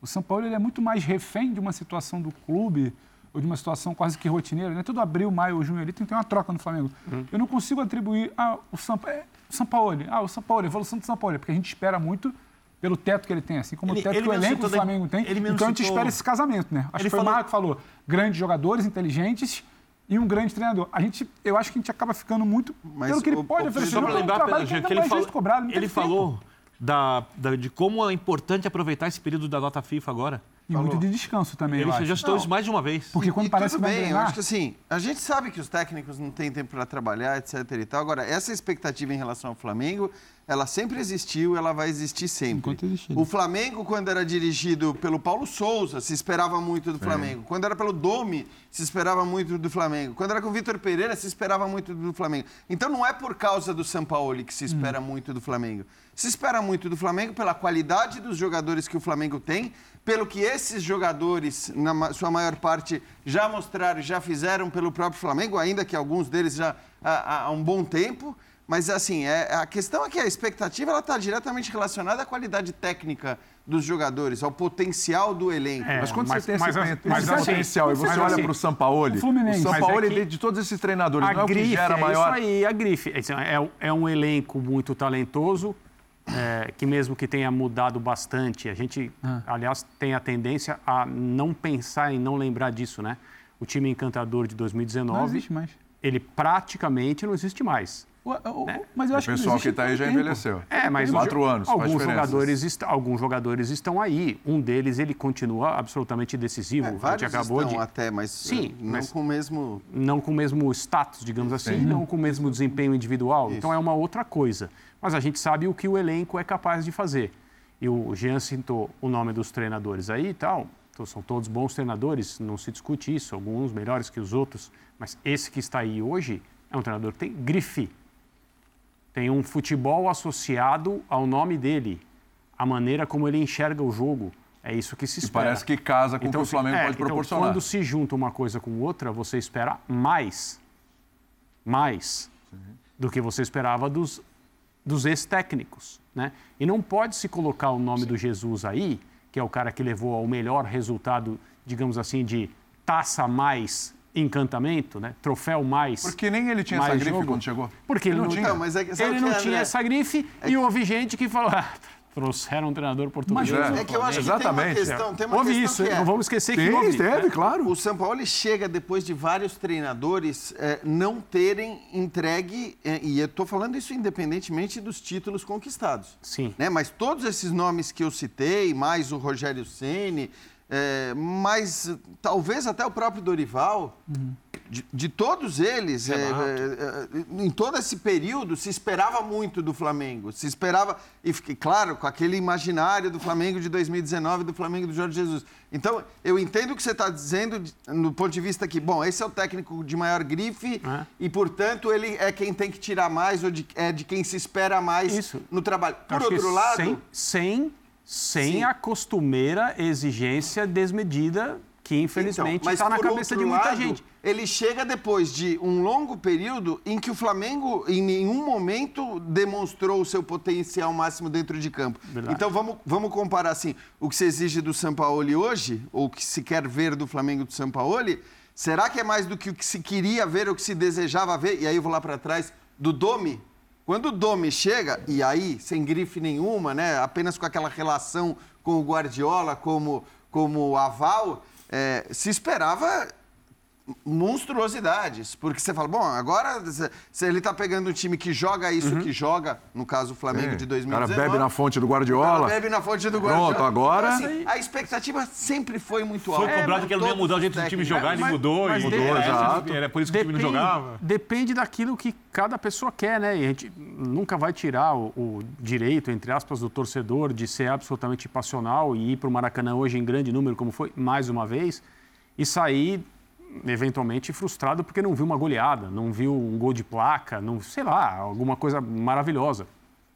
O São Paulo ele é muito mais refém de uma situação do clube, ou de uma situação quase que rotineira. Né? Todo abril, maio junho ali tem que ter uma troca no Flamengo. Eu não consigo atribuir ah, o São, é, São Paulo. Ah, o São Paulo, a evolução do São Paulo. Porque a gente espera muito pelo teto que ele tem, assim como
Ele-
o teto que o elenco do
citou
Flamengo tem. Então a gente
citou-
espera esse casamento, né? Acho
Ele
que foi
falou-
o Marco que falou. Grandes jogadores, inteligentes e um grande treinador. A gente, eu acho que a gente acaba ficando muito
Mas
pelo que ele
o-
pode
o-
oferecer.
Só
Não,
para
é um
lembrar,
trabalho
Pedro, que ele, falou, ele falou da, da- de como é importante aproveitar esse período da data FIFA agora.
E muito de descanso também,
Ele
eu
já citou isso mais de uma vez.
Porque quando
E
parece
tudo
que
bem, eu
treinar...
acho que assim, a gente sabe que os técnicos não têm tempo para trabalhar, etc e tal. Agora, essa expectativa em relação ao Flamengo, ela sempre existiu, ela vai existir sempre.
Enquanto existir.
O Flamengo, quando era dirigido pelo Paulo Souza, se esperava muito do Flamengo. Quando era pelo Domi, se esperava muito do Flamengo. Quando era com o Vitor Pereira, se esperava muito do Flamengo. Então não é por causa do Sampaoli que se espera muito do Flamengo. Se espera muito do Flamengo pela qualidade dos jogadores que o Flamengo tem, pelo que esses jogadores, na sua maior parte, já mostraram, já fizeram pelo próprio Flamengo, ainda que alguns deles já há, há- um bom tempo. Mas assim, é, a questão é que a expectativa está diretamente relacionada à qualidade técnica dos jogadores, ao potencial do elenco.
É,
Mas quando
mas-
você tem
mas
esse,
assim-
esse
mas assim-
potencial e você
mas
olha
assim,
para o Sampaoli,
o Fluminense.
o
Mas é
Sampaoli,
que
de, todos esses treinadores,
A
não é o que
grife
gera
é
maior...
isso aí, a grife. É, é- é um elenco muito talentoso, é, que mesmo que tenha mudado bastante, a gente,
Ah.
aliás, tem a tendência a não pensar e não lembrar disso, né? O time encantador de
Não
2019,
existe mais.
ele praticamente não existe mais.
O- o- Mas eu
O
acho que
pessoal
não
que está aí já
tempo.
envelheceu.
É, mas
Quatro
o-
anos,
alguns jogadores, est- alguns jogadores estão aí. Um deles, ele continua absolutamente decisivo.
É,
a gente acabou
estão
de...
até, mas
Sim,
não
mas-
com o mesmo...
não com o mesmo status, digamos assim, não com o mesmo desempenho individual. Então é uma outra coisa. Mas a gente sabe o que o elenco é capaz de fazer. E o Jean citou o nome dos treinadores aí e tal. Então, são todos bons treinadores, não se discute isso, alguns melhores que os outros. Mas esse que está aí hoje é um treinador que tem grife. Tem um futebol associado ao nome dele. A maneira como ele enxerga o jogo. É isso que se
E
espera.
parece que casa com o que o
se-
Flamengo
é,
pode
então,
proporcionar.
quando se junta uma coisa com outra, você espera mais, mais do que você esperava dos, dos ex-técnicos, né? E não pode se colocar o nome do Jesus aí, que é o cara que levou ao melhor resultado, digamos assim, de taça mais encantamento, né? Troféu mais.
Porque nem ele tinha essa grife
jogo.
quando chegou.
Porque ele não,
tinha.
tinha.
Não, mas é
ele
o
não
que é,
tinha essa grife e houve gente que falou: ah, trouxeram um treinador português.
Mas
É que eu acho que
Exatamente.
tem uma questão, tem uma
Houve
questão
isso,
que é,
não vamos esquecer que houve.
teve,
né?
claro.
O São Paulo chega depois de vários treinadores eh, não terem entregue, eh, e eu estou falando isso independentemente dos títulos conquistados.
Sim.
Né? Mas todos esses nomes que eu citei, mais o Rogério Ceni, mais talvez até o próprio Dorival, de, de todos eles, eh, eh, eh, em todo esse período, se esperava muito do Flamengo. Se esperava, e claro, com aquele imaginário do Flamengo de 2019, do Flamengo do Jorge Jesus. Então, eu entendo o que você está dizendo no ponto de vista que, bom, esse é o técnico de maior grife
É.
e, portanto, ele é quem tem que tirar mais ou de- é de quem se espera mais
Isso.
no trabalho. Por
Acho
outro lado,
Sem, sem, sem
Sim.
a costumeira exigência desmedida que, infelizmente,
Então, mas
está na cabeça de muita
lado,
gente.
Ele chega depois de um longo período em que o Flamengo, em nenhum momento, demonstrou o seu potencial máximo dentro de campo.
Verdade.
Então vamos, vamos comparar assim: o que se exige do Sampaoli hoje, ou o que se quer ver do Flamengo do Sampaoli, será que é mais do que o que se queria ver, ou o que se desejava ver? E aí eu vou lá para trás do Domi. Quando o Domi chega, e aí, sem grife nenhuma, né, apenas com aquela relação com o Guardiola como, como aval, é, se esperava monstruosidades. Porque você fala, bom, agora se- ele está pegando um time que joga isso que joga, no caso o Flamengo
Sim.
de
O
2019.
cara bebe na fonte do
o cara
Guardiola.
bebe na fonte do
Pronto,
Guardiola.
agora-
Então, assim, a expectativa sempre foi muito
Foi
alta.
cobrado
É,
que ele não ia mudar o jeito do time jogar, ele
mas-
mudou.
mas
e
de-
era,
exato.
era por isso que o time não jogava.
depende daquilo que cada pessoa quer, né? E a gente nunca vai tirar o, o direito, entre aspas, do torcedor de ser absolutamente passional e ir para o Maracanã hoje em grande número, como foi mais uma vez, e sair eventualmente frustrado porque não viu uma goleada, não viu um gol de placa, não, sei lá, alguma coisa maravilhosa.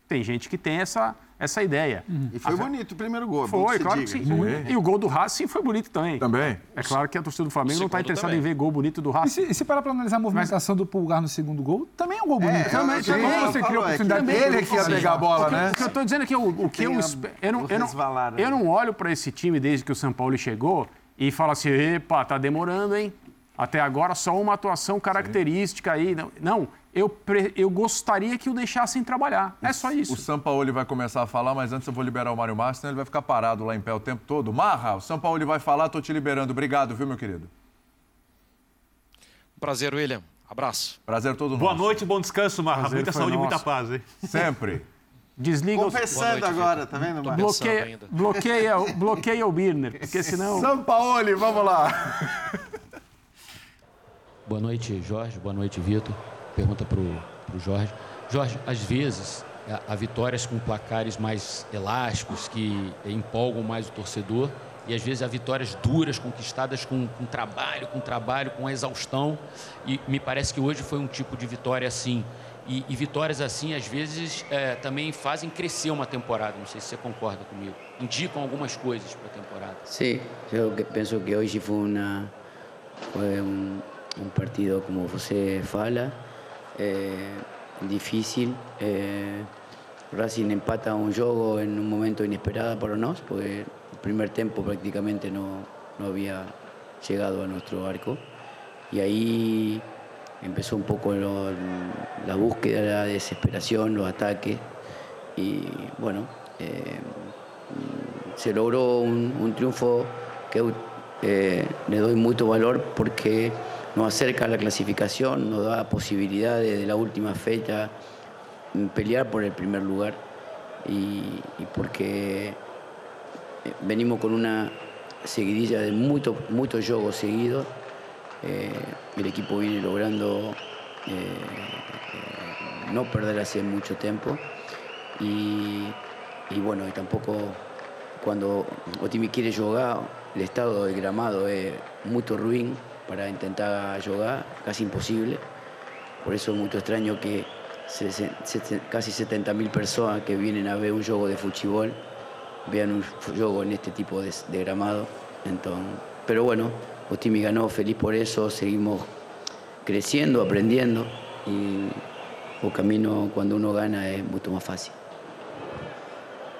Tem gente que tem essa, essa ideia.
E foi bonito o primeiro gol. é
Foi,
se
claro que
diga.
sim. E o gol do Racing foi bonito também.
Também.
É claro que a torcida do Flamengo não está interessada
também.
em ver gol bonito do
E
Racing.
se, e se parar para analisar a movimentação do Pulgar no segundo gol, também é um gol bonito.
É,
também, também
eu-
você criou a
é que
oportunidade
também
dele
Ele que ia pegar a bola, né?
O que eu estou dizendo é que o, o que eu,
a-
eu, não, eu, não, eu não olho para esse time desde que o São Paulo chegou e falo assim, epa, tá demorando, hein? Até agora só uma atuação característica aí. Não, não eu, pre- eu gostaria que o deixassem trabalhar. É só isso.
O Sampaoli vai começar a falar, mas antes eu vou liberar o Mário Márcio, senão ele vai ficar parado lá em pé o tempo todo. Marra, o Sampaoli vai falar, tô te liberando. Obrigado, viu, meu querido?
Prazer, William. Abraço.
Prazer todo
Boa
nosso.
noite, bom descanso, Marra.
Prazer
Muita saúde e muita paz, hein?
Sempre.
Desliga
Confessando agora, tá vendo, Marcos?
Bloqueia, bloqueia, bloqueia o Birner, porque senão...
São Paulo, vamos lá.
Boa noite, Jorge. Boa noite, Vitor. Pergunta para o Jorge. Jorge, às vezes, há vitórias com placares mais elásticos, que empolgam mais o torcedor, e às vezes há vitórias duras, conquistadas com, com trabalho, com trabalho, com exaustão. E me parece que hoje foi um tipo de vitória assim. E, e vitórias assim, às vezes, é, também fazem crescer uma temporada. Não sei se você concorda comigo. Indicam algumas coisas para a temporada.
Sim, eu penso que hoje foi, uma, foi um, um partido, como você fala, é, difícil. É, Racing empata um jogo em um momento inesperado para nós, porque o primeiro tempo praticamente não, não havia chegado a nosso arco. E aí empezó un poco la búsqueda, la desesperación, los ataques y bueno, eh, se logró un, triunfo que eh, le doy mucho valor porque nos acerca a la clasificación, nos da posibilidades de la última fecha pelear por el primer lugar y, porque eh, venimos con una seguidilla de muchos muchos juegos seguidos eh, el equipo viene logrando eh, no perder hace mucho tiempo y, bueno, y tampoco cuando Otimi quiere jugar, el estado del gramado es muy ruin para intentar jugar, casi imposible. Por eso es muy extraño que casi 70.000 personas que vienen a ver un juego de fútbol vean un juego en este tipo de, de gramado. Entonces, pero bueno, Otimi ganó, feliz por eso, seguimos creciendo, aprendiendo e o caminho quando uno gana é muito mais fácil.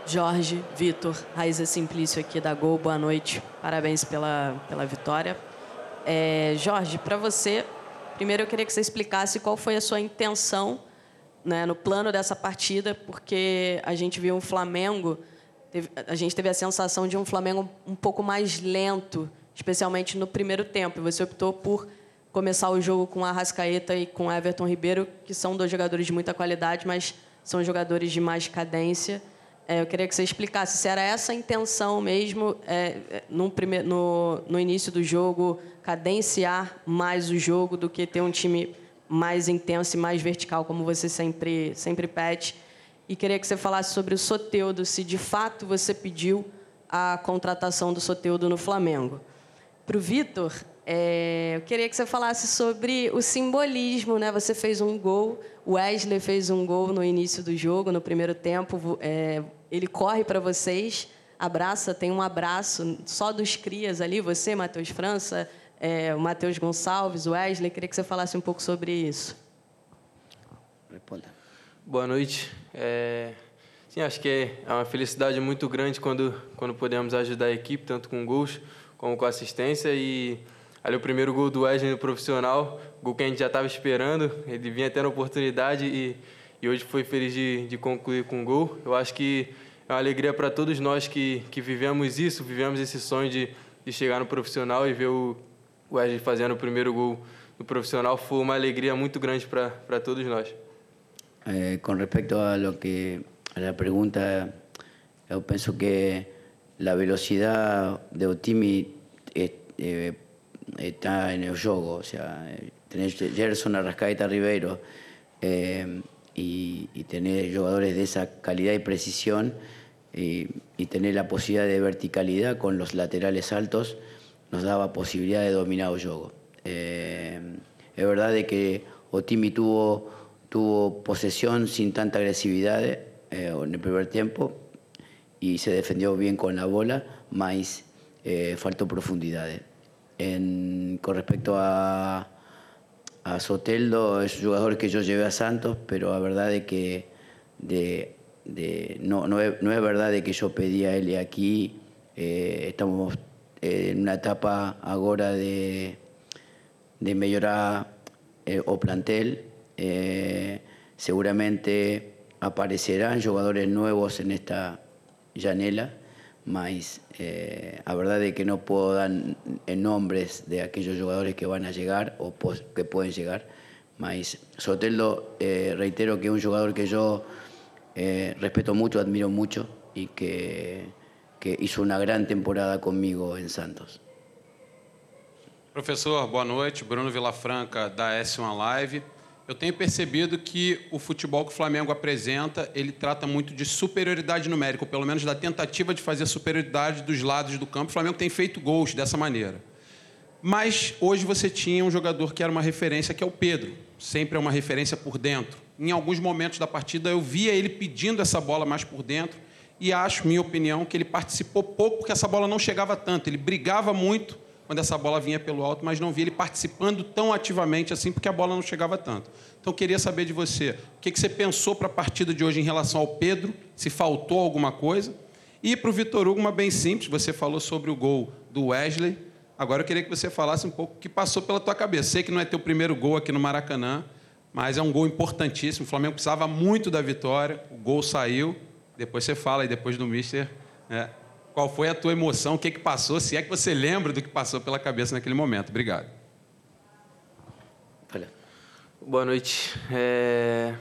Jorge, Vitor, Raiza Simplício aqui da Gol, boa noite. Parabéns pela, pela vitória. É, Jorge, para você, primeiro eu queria que você explicasse qual foi a sua intenção né, no plano dessa partida, porque a gente viu um Flamengo, teve, a gente teve a sensação de um Flamengo um pouco mais lento, especialmente no primeiro tempo. E você optou por começar o jogo com Arrascaeta e com Everton Ribeiro, que são dois jogadores de muita qualidade, mas são jogadores de mais cadência. É, eu queria que você explicasse se era essa a intenção mesmo, é, é no, primeiro, no, no início do jogo, cadenciar mais o jogo do que ter um time mais intenso e mais vertical, como você sempre, sempre pede. E queria que você falasse sobre o Soteudo, se de fato você pediu a contratação do Soteudo no Flamengo para o Vitor, é, eu queria que você falasse sobre o simbolismo, né? Você fez um gol, o Wesley fez um gol no início do jogo, no primeiro tempo. É, ele corre para vocês, abraça, tem um abraço só dos crias ali, você, Matheus França, é, o Matheus Gonçalves, o Wesley. Queria que você falasse um pouco sobre isso.
Responda.
Boa noite. É, sim, acho que é uma felicidade muito grande quando, quando podemos ajudar a equipe, tanto com gols como com assistência. E ali o primeiro gol do Wesley no profissional, gol que a gente já estava esperando, ele vinha tendo oportunidade e, e hoje foi feliz de, de concluir com o gol. Eu acho que é uma alegria para todos nós que, que vivemos isso, vivemos esse sonho de, de chegar no profissional e ver o Wesley fazendo o primeiro gol no profissional. Foi uma alegria muito grande para todos nós.
Eh, com respeito a lo que a pergunta, eu penso que la velocidad de Otimi eh, está en el juego, o sea, tener Gerson, Arrascaeta, Ribeiro eh, y, tener jugadores de esa calidad y precisión y, tener la posibilidad de verticalidad con los laterales altos nos daba posibilidad de dominar el juego. Eh, es verdad de que Otimi tuvo, tuvo posesión sin tanta agresividad en el primer tiempo, y se defendió bien con la bola, más eh, faltó profundidad. con respecto a, Soteldo, es un jugador que yo llevé a Santos, pero la verdad es que no, es, verdad de que yo pedí a él aquí. Eh, estamos en una etapa ahora de, de mejorar eh, o plantel. seguramente aparecerán jugadores nuevos en esta Janela, mas eh, a verdad es que no puedo dar nombres de aquellos jugadores que van a llegar o que pueden llegar, mas Soteldo, eh, reitero que es un jugador que yo eh, respeto mucho, admiro mucho y que, que hizo una gran temporada conmigo en Santos.
Professor, boa noite. Bruno Vilafranca, da S1 Live. Eu tenho percebido que o futebol que o Flamengo apresenta, ele trata muito de superioridade numérica, ou pelo menos da tentativa de fazer superioridade dos lados do campo. O Flamengo tem feito gols dessa maneira. Mas hoje você tinha um jogador que era uma referência, que é o Pedro. Sempre é uma referência por dentro. Em alguns momentos da partida eu via ele pedindo essa bola mais por dentro e acho, minha opinião, que ele participou pouco porque essa bola não chegava tanto. Ele brigava muito quando essa bola vinha pelo alto, mas não via ele participando tão ativamente assim porque a bola não chegava tanto. Então queria saber de você, o que você pensou para a partida de hoje em relação ao Pedro, se faltou alguma coisa? E para o Vitor Hugo, uma bem simples, você falou sobre o gol do Wesley, Agora eu queria que você falasse um pouco o que passou pela tua cabeça. Sei que não é teu primeiro gol aqui no Maracanã, mas é um gol importantíssimo. O Flamengo precisava muito da vitória, o gol saiu. Depois você fala aí, depois do Mister, né? Qual foi a tua emoção, o que, que passou, se é que você lembra do que passou pela cabeça naquele momento. Obrigado.
Olha. Boa noite. É...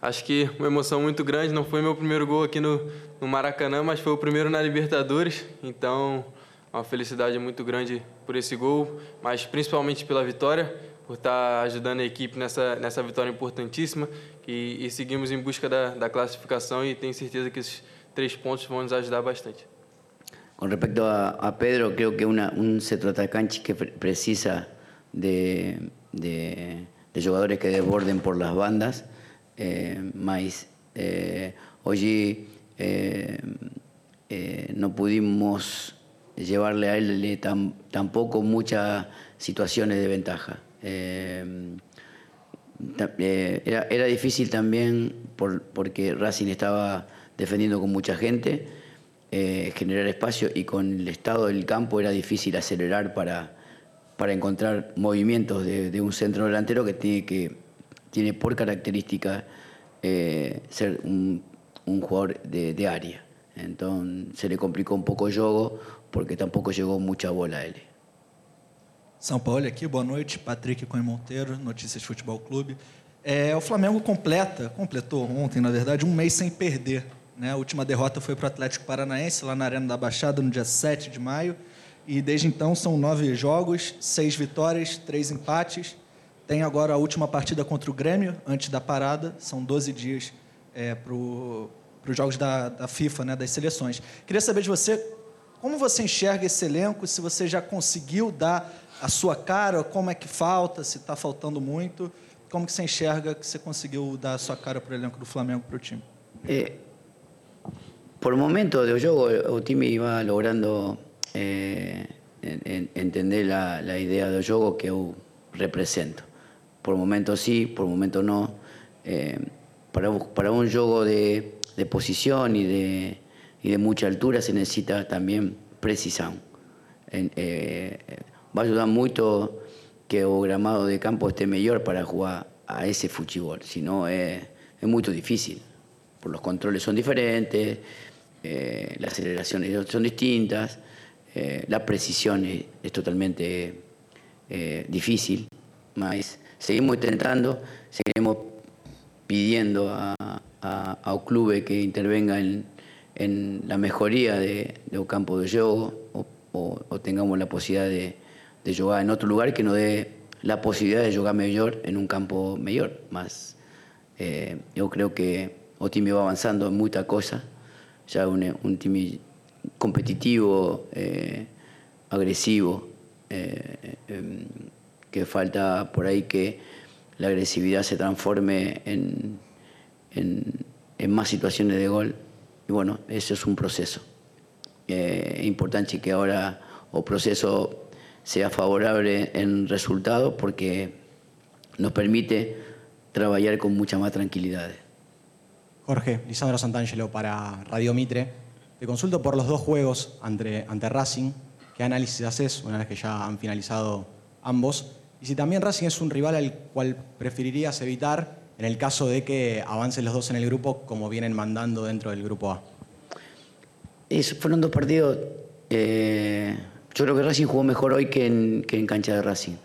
Acho que uma emoção muito grande. Não foi meu primeiro gol aqui no, no Maracanã, mas foi o primeiro na Libertadores. Então, uma felicidade muito grande por esse gol, mas principalmente pela vitória, por estar ajudando a equipe nessa, nessa vitória importantíssima e, e seguimos em busca da, da, classificação e tenho certeza que esses três pontos vão nos ajudar bastante.
Com respecto a, a Pedro, creo que una, un centroatacante que precisa de, de, de, jugadores que desborden por las bandas, eh, mas eh, hoy eh, eh no pudimos llevarle a él tampoco muchas situaciones de ventaja. Eh, eh, era, difícil también porque Racing estaba defendiendo con mucha gente, eh, generar espacio y con el estado del campo era difícil acelerar para, para encontrar movimientos de, un centro delantero que tiene, que, tiene por característica ser un, jugador de, área. Entonces se le complicó un poco el juego porque tampouco chegou muita bola a ele.
São Paulo aqui, boa noite. Patrick Coen Monteiro, Notícias Futebol Clube. É, o Flamengo completa, completou ontem, na verdade, um mês sem perder. Né? A última derrota foi para o Atlético Paranaense, lá na Arena da Baixada, no dia 7 de maio. E desde então são nove jogos, seis vitórias, três empates. Tem agora a última partida contra o Grêmio, antes da parada. São 12 dias é, para os jogos da, da FIFA, né, das seleções. Queria saber de você como você enxerga esse elenco? Se você já conseguiu dar a sua cara, como é que falta, se está faltando muito? Como que você enxerga que você conseguiu dar a sua cara para o elenco do Flamengo para o time?
Eh, por momento do jogo, o time iba logrando eh, entender la, la, idea do jogo que eu represento. Por momento sí, por momento no. Eh, para, para un jogo de, de posición y de y de mucha altura se necesita también precisión. Eh, va a ayudar mucho que el gramado de campo esté mejor para jugar a ese fútbol, si no es, es muy difícil. Por los controles son diferentes, eh, las aceleraciones son distintas, eh, la precisión es, totalmente difícil, mas seguimos intentando, seguimos pidiendo a, a, a un club que intervenga en, en la mejoría de, un campo de juego o, tengamos la posibilidad de, de, jugar en otro lugar que nos dé la posibilidad de jugar mejor en un campo mejor. Más, eh, yo creo que o time va avanzando en muchas cosas, ya un, un time competitivo, eh, agresivo, eh, em, que falta por ahí que la agresividad se transforme en, en más situaciones de gol y bueno, eso es un proceso. Eh, importante que ahora el proceso sea favorable en resultados porque nos permite trabajar con mucha más tranquilidad.
Jorge, Lisandro Santangelo para Radio Mitre. Te consulto por los dos juegos ante, ante Racing. ¿Qué análisis haces una vez que ya han finalizado ambos? Y si también Racing es un rival al cual preferirías evitar en el caso de que avancen los dos en el grupo como vienen mandando dentro del grupo A?
fueron dos partidos. Eh, yo creo que Racing jugó mejor hoy que en, que cancha de Racing.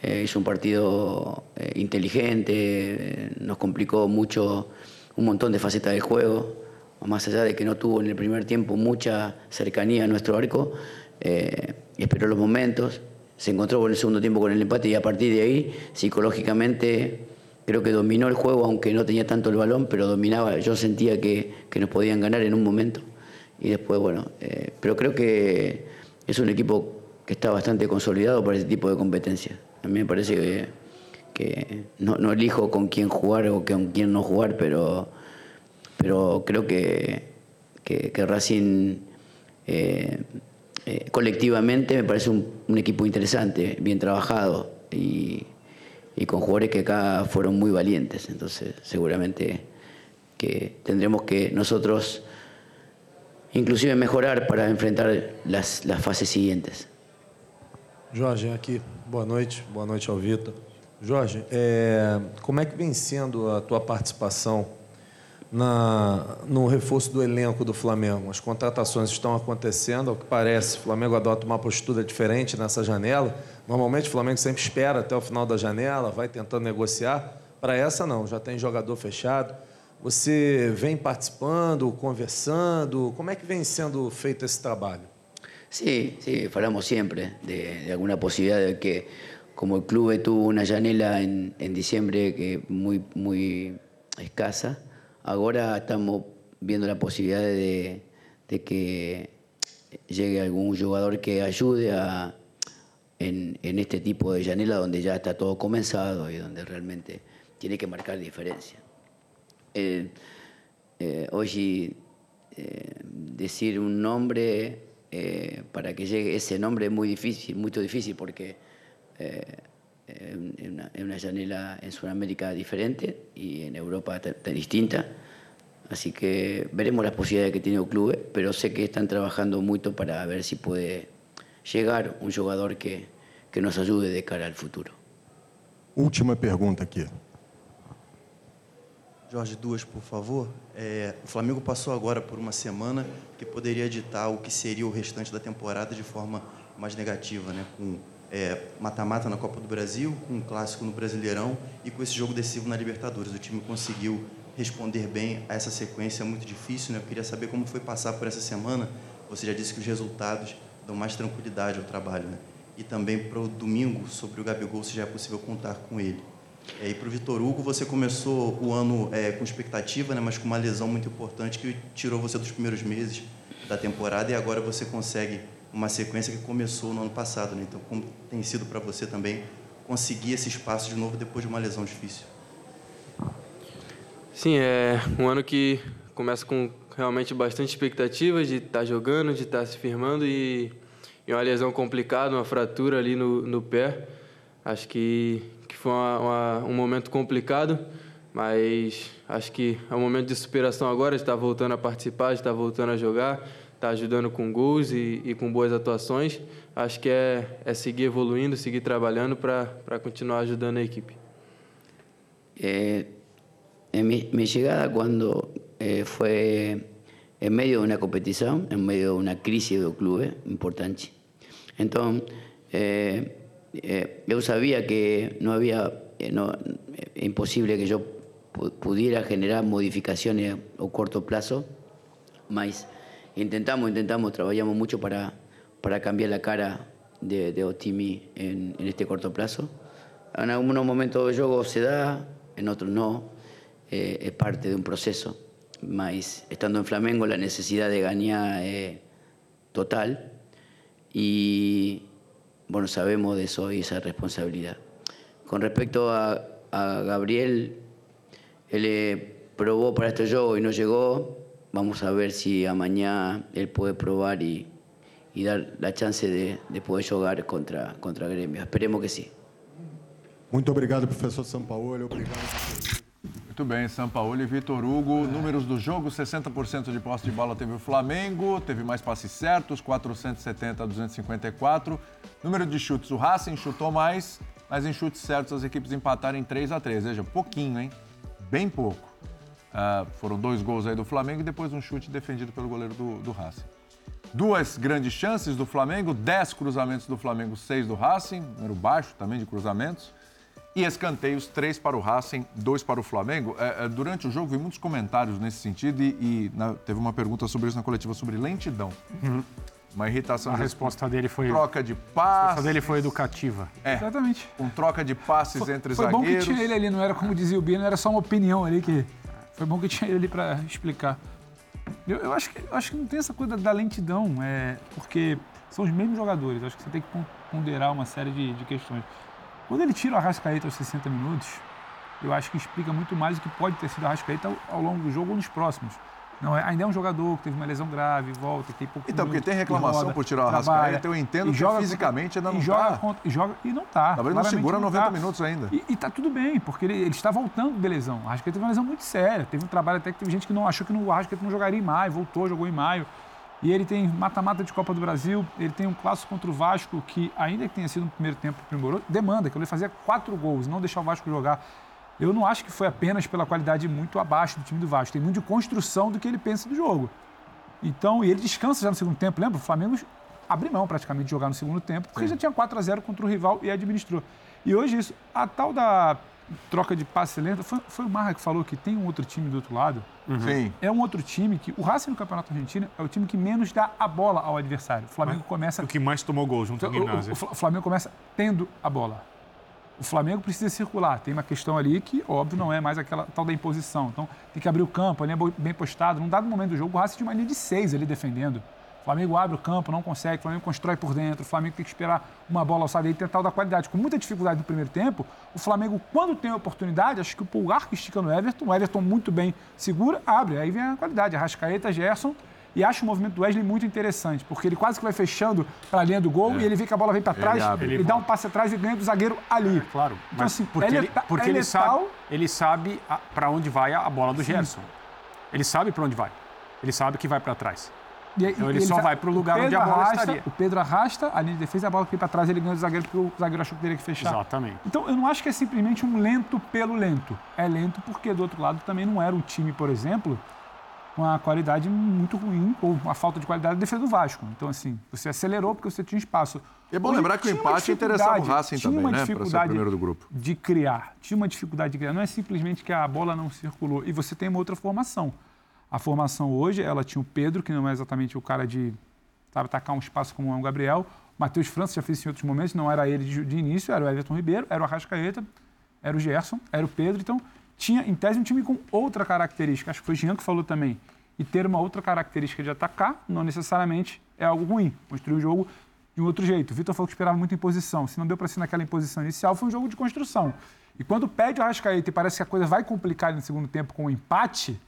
Eh, hizo un partido eh, inteligente, nos complicó mucho un montón de facetas del juego, más allá de que no tuvo en el primer tiempo mucha cercanía a nuestro arco, eh, esperó los momentos, se encontró en el segundo tiempo con el empate y a partir de ahí, psicológicamente, creo que dominó el juego, aunque no tenía tanto el balón, pero dominaba, yo sentía que, que nos podían ganar en un momento. Y después, bueno, eh, pero creo que es un equipo que está bastante consolidado para ese tipo de competencia. A mí me parece que, que no, elijo con quién jugar o con quién no jugar, pero, pero creo que, que, Racing eh, eh, colectivamente me parece un, equipo interesante, bien trabajado y, con jugadores que acá fueron muy valientes. Entonces, seguramente que tendremos que nosotros inclusive mejorar para enfrentar las, las fases siguientes.
Jorge, aqui, boa noite, boa noite ao Vitor. Jorge, é, como é que vem sendo a tua participação na, no reforço do elenco do Flamengo? As contratações estão acontecendo, ao que parece, o Flamengo adota uma postura diferente nessa janela. Normalmente o Flamengo sempre espera até o final da janela, vai tentando negociar. Para essa não, já tem jogador fechado. Você vem participando, conversando? Como é que vem sendo feito esse trabalho?
Sí, sí, hablamos siempre de, de, alguna posibilidad de que, como el club tuvo una janela en, en diciembre que muy, muy escasa, ahora estamos viendo la posibilidad de, de que llegue algún jugador que ayude a, en, en, este tipo de janela donde ya está todo comenzado y donde realmente tiene que marcar diferencia. Eh, hoy eh, decir un nombre eh, para que llegue ese nombre es muy difícil, muy difícil porque eh, es una, una, janela en Sudamérica diferente y en Europa distinta. Así que veremos las posibilidades que tiene el club, pero sé que están trabajando mucho para ver si puede llegar un jugador que, que nos ayude de cara al futuro.
Última pergunta aqui.
Jorge, duas, por favor. É, o Flamengo passou agora por uma semana que poderia editar o que seria o restante da temporada de forma mais negativa, né? com mata-mata é, na Copa do Brasil, com um clássico no Brasileirão e com esse jogo decisivo na Libertadores. O time conseguiu responder bem a essa sequência muito difícil. Né? Eu queria saber como foi passar por essa semana. Você já disse que os resultados dão mais tranquilidade ao trabalho. Né? E também para o domingo, sobre o Gabigol, se já é possível contar com ele. É, e para o Vitor Hugo, você começou o ano é, com expectativa, né, mas com uma lesão muito importante que tirou você dos primeiros meses da temporada e agora você consegue uma sequência que começou no ano passado. Né? Então, como tem sido para você também conseguir esse espaço de novo depois de uma lesão difícil?
Sim, é um ano que começa com realmente bastante expectativa de estar tá jogando, de estar tá se firmando e, e uma lesão complicada, uma fratura ali no, no pé. Acho que foi uma, uma, um momento complicado, mas acho que é um momento de superação agora, de estar voltando a participar, de estar voltando a jogar, estar ajudando com gols e, e com boas atuações. Acho que é, é seguir evoluindo, seguir trabalhando para continuar ajudando a equipe.
Eh, mi, mi, llegada cuando eh, fue en medio de una competición, en medio de una crisis eh, importante. Entonces, eh, eh, yo sabía que había, eh, no, eh, imposible que yo pudiera generar modificaciones a corto plazo, mas intentamos, intentamos, trabajamos mucho para, para cambiar la cara de, de Otimi en, en, este corto plazo. En algunos momentos juego se da, en otros no, eh, es parte de un proceso, mas estando en Flamengo la necesidad de ganar es total y bueno, sabemos de eso y esa responsabilidad. Con respecto a, a Gabriel, él eh, probó para este juego y no llegó. Vamos a ver si a mañana él puede probar y, y dar la chance de, de, poder jugar contra, contra Grêmio. Esperemos que sí.
Muito obrigado, professor Sampaoli. Obrigado.
Muito bem, São Paulo e Vitor Hugo. Números do jogo: 60% de posse de bola teve o Flamengo, teve mais passes certos, 470 a 254. Número de chutes: o Racing chutou mais, mas em chutes certos as equipes empataram em 3 a 3 Veja, pouquinho, hein? Bem pouco. Uh, foram dois gols aí do Flamengo e depois um chute defendido pelo goleiro do, do Racing. Duas grandes chances do Flamengo, 10 cruzamentos do Flamengo, 6 do Racing, número baixo também de cruzamentos. E escanteios, três para o Racing, dois para o Flamengo. É, é, durante o jogo, vi muitos comentários nesse sentido e, e na, teve uma pergunta sobre isso na coletiva, sobre lentidão.
Uhum.
Uma irritação.
A resposta dele foi.
Troca de
A
passes.
resposta dele foi educativa.
É,
Exatamente.
com troca de passes
Foi,
entre
foi bom que
zagueiros.
tinha ele ali, não era como dizia o Bino, não era só uma opinião ali que. Foi bom que tinha ele ali para explicar. Eu, eu acho que, eu acho que não tem essa coisa da lentidão, é, porque são os mesmos jogadores. Acho que você tem que pon- ponderar uma série de, de questões. Quando ele tira o Arrascaeta aos 60 minutos, eu acho que explica muito mais o que pode ter sido Arrascaeta ao, ao longo do jogo ou nos próximos. Não, é- ainda é um jogador que teve uma lesão grave, volta, tem pouco
Então, porque tem reclamação
roda,
por tirar o Arrascaeta, eu entendo que
joga
fisicamente ainda não
joga
tá.
contra- e joga e não tá.
Talvez não segura 90
tá.
minutos ainda.
E, e tá tudo bem, porque ele, ele está voltando de lesão. O Arrascaeta teve uma lesão muito séria. Teve um trabalho até que teve gente que não achou que no, o Arrascaeta não jogaria em maio, voltou, jogou em maio. E ele tem mata-mata de Copa do Brasil, ele tem um clássico contra o Vasco que, ainda que tenha sido um primeiro tempo primoroso, demanda, que ele fazia quatro gols, não deixar o Vasco jogar. Eu não acho que foi apenas pela qualidade muito abaixo do time do Vasco. Tem muito de construção do que ele pensa do jogo. Então, e ele descansa já no segundo tempo. Lembra? O Flamengo abriu mão praticamente de jogar no segundo tempo, porque já tinha 4 a 0 contra o rival e administrou. E hoje isso, a tal da troca de passe lenta, foi, foi o Marra que falou que tem um outro time do outro lado.
Sim.
É um outro time que. O Racing no Campeonato Argentino é o time que menos dá a bola ao adversário. O Flamengo começa.
O que mais tomou gol junto com o
O- o-
Ginásio.
o Fla- o Flamengo começa tendo a bola. O Flamengo precisa circular. Tem uma questão ali que, óbvio, não é mais aquela tal da imposição. Então, tem que abrir o campo, ali é bem postado. Num dado momento do jogo, o Racing tinha uma linha de seis ali defendendo. O Flamengo abre o campo, não consegue. O Flamengo constrói por dentro. O Flamengo tem que esperar uma bola alçada e tentar dar qualidade. Com muita dificuldade no primeiro tempo, o Flamengo, quando tem a oportunidade, acho que o Pulgar que estica no Everton, o Everton muito bem segura, abre. Aí vem a qualidade. Arrascaeta, Gerson. E acho o movimento do Wesley muito interessante, porque ele quase que vai fechando para a linha do gol e ele vê que a bola vem para
Ele
trás,
abre.
ele,
Ele
dá um passe atrás e ganha do zagueiro ali.
Claro,
Então,
mas
assim,
porque,
é
ele, porque
é
ele, sabe, ele sabe para onde vai a, bola do
Sim.
Gerson. Ele sabe para onde vai. Ele sabe que vai para trás.
E, e-
Então ele
e
só vai pro
o
lugar onde a bola
arrasta,
estaria.
O Pedro arrasta, a linha de defesa, a bola que vem para trás, ele ganha do zagueiro, porque o zagueiro achou que teria que fechar.
Exatamente.
Então, eu não acho que é simplesmente um lento pelo lento. É lento porque, do outro lado, também não era um time, por exemplo, com a qualidade muito ruim, ou uma falta de qualidade da defesa do Vasco. Então, assim, você acelerou porque você tinha espaço.
É bom
Hoje
lembrar que o
uma
empate interessava o Racing também,
uma
né? Para ser o
dificuldade
primeiro do grupo.
de criar. Tinha uma dificuldade de criar. Não é simplesmente que a bola não circulou. E você tem uma outra formação. A formação hoje, ela tinha o Pedro, que não é exatamente o cara de sabe, atacar um espaço como é o Gabriel. Matheus França já fez isso em outros momentos, não era ele de, de início, era o Everton Ribeiro, era o Arrascaeta, era o Gerson, era o Pedro. Então, tinha, em tese, um time com outra característica. Acho que foi o Jean que falou também. E ter uma outra característica de atacar não necessariamente é algo ruim. Construir o jogo de um outro jeito. O Vitor falou que esperava muito imposição. Se não deu para ser naquela imposição inicial, foi um jogo de construção. E quando pede o Arrascaeta e parece que a coisa vai complicar no segundo tempo com um empate,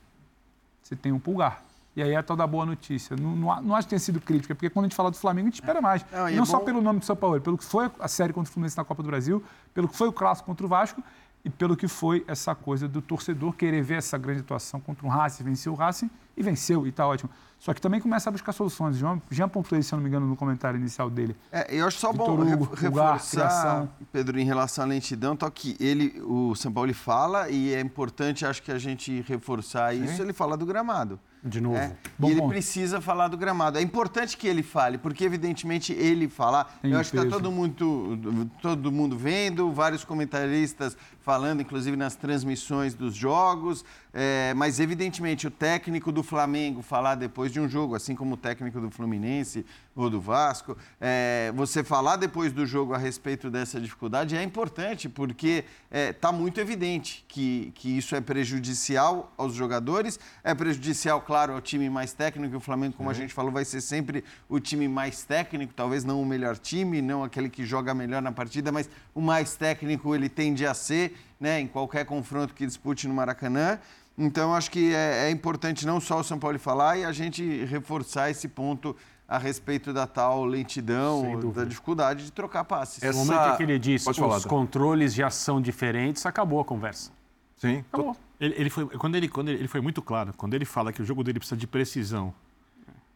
você tem um pulgar. E aí é a tal da boa notícia. Não, não, não acho que tenha sido crítica, porque quando a gente fala do Flamengo, a gente espera mais.
Não, e é
não só
bom-
pelo nome do São Paulo, pelo que foi a série contra o Fluminense na Copa do Brasil, pelo que foi o clássico contra o Vasco e pelo que foi essa coisa do torcedor querer ver essa grande atuação contra um Racing, venceu o Racing e venceu, e tá ótimo. Só que também começa a buscar soluções. Já, já pontuei, se eu não me engano, no comentário inicial dele.
É, eu acho só
Vitor
bom
Hugo,
reforçar,
criação.
Pedro, em relação à lentidão, tá que ele, o São Paulo fala e é importante, acho que a gente reforçar isso, ele fala do gramado.
De novo.
É,
Bom
e ele
ponto.
precisa falar do gramado. É importante que ele fale, porque evidentemente ele falar.
Tem
eu acho que está
peso.
todo mundo, todo mundo vendo, vários comentaristas falando, inclusive nas transmissões dos jogos. É, mas evidentemente o técnico do Flamengo falar depois de um jogo, assim como o técnico do Fluminense ou do Vasco, é, você falar depois do jogo a respeito dessa dificuldade é importante, porque está muito evidente que, que isso é prejudicial aos jogadores, é prejudicial, claro, ao time mais técnico. O Flamengo, como a gente falou, vai ser sempre o time mais técnico, talvez não o melhor time, não aquele que joga melhor na partida, mas o mais técnico ele tende a ser, né, em qualquer confronto que dispute no Maracanã. Então, acho que é, é importante não só o São Paulo falar e a gente reforçar esse ponto a respeito da tal lentidão, da dificuldade de trocar passes.
No momento em que ele disse
Pode
os controles já são diferentes, acabou a conversa.
Sim.
Acabou.
Ele, ele foi, quando, ele, quando ele, ele foi muito claro, quando ele fala que o jogo dele precisa de precisão,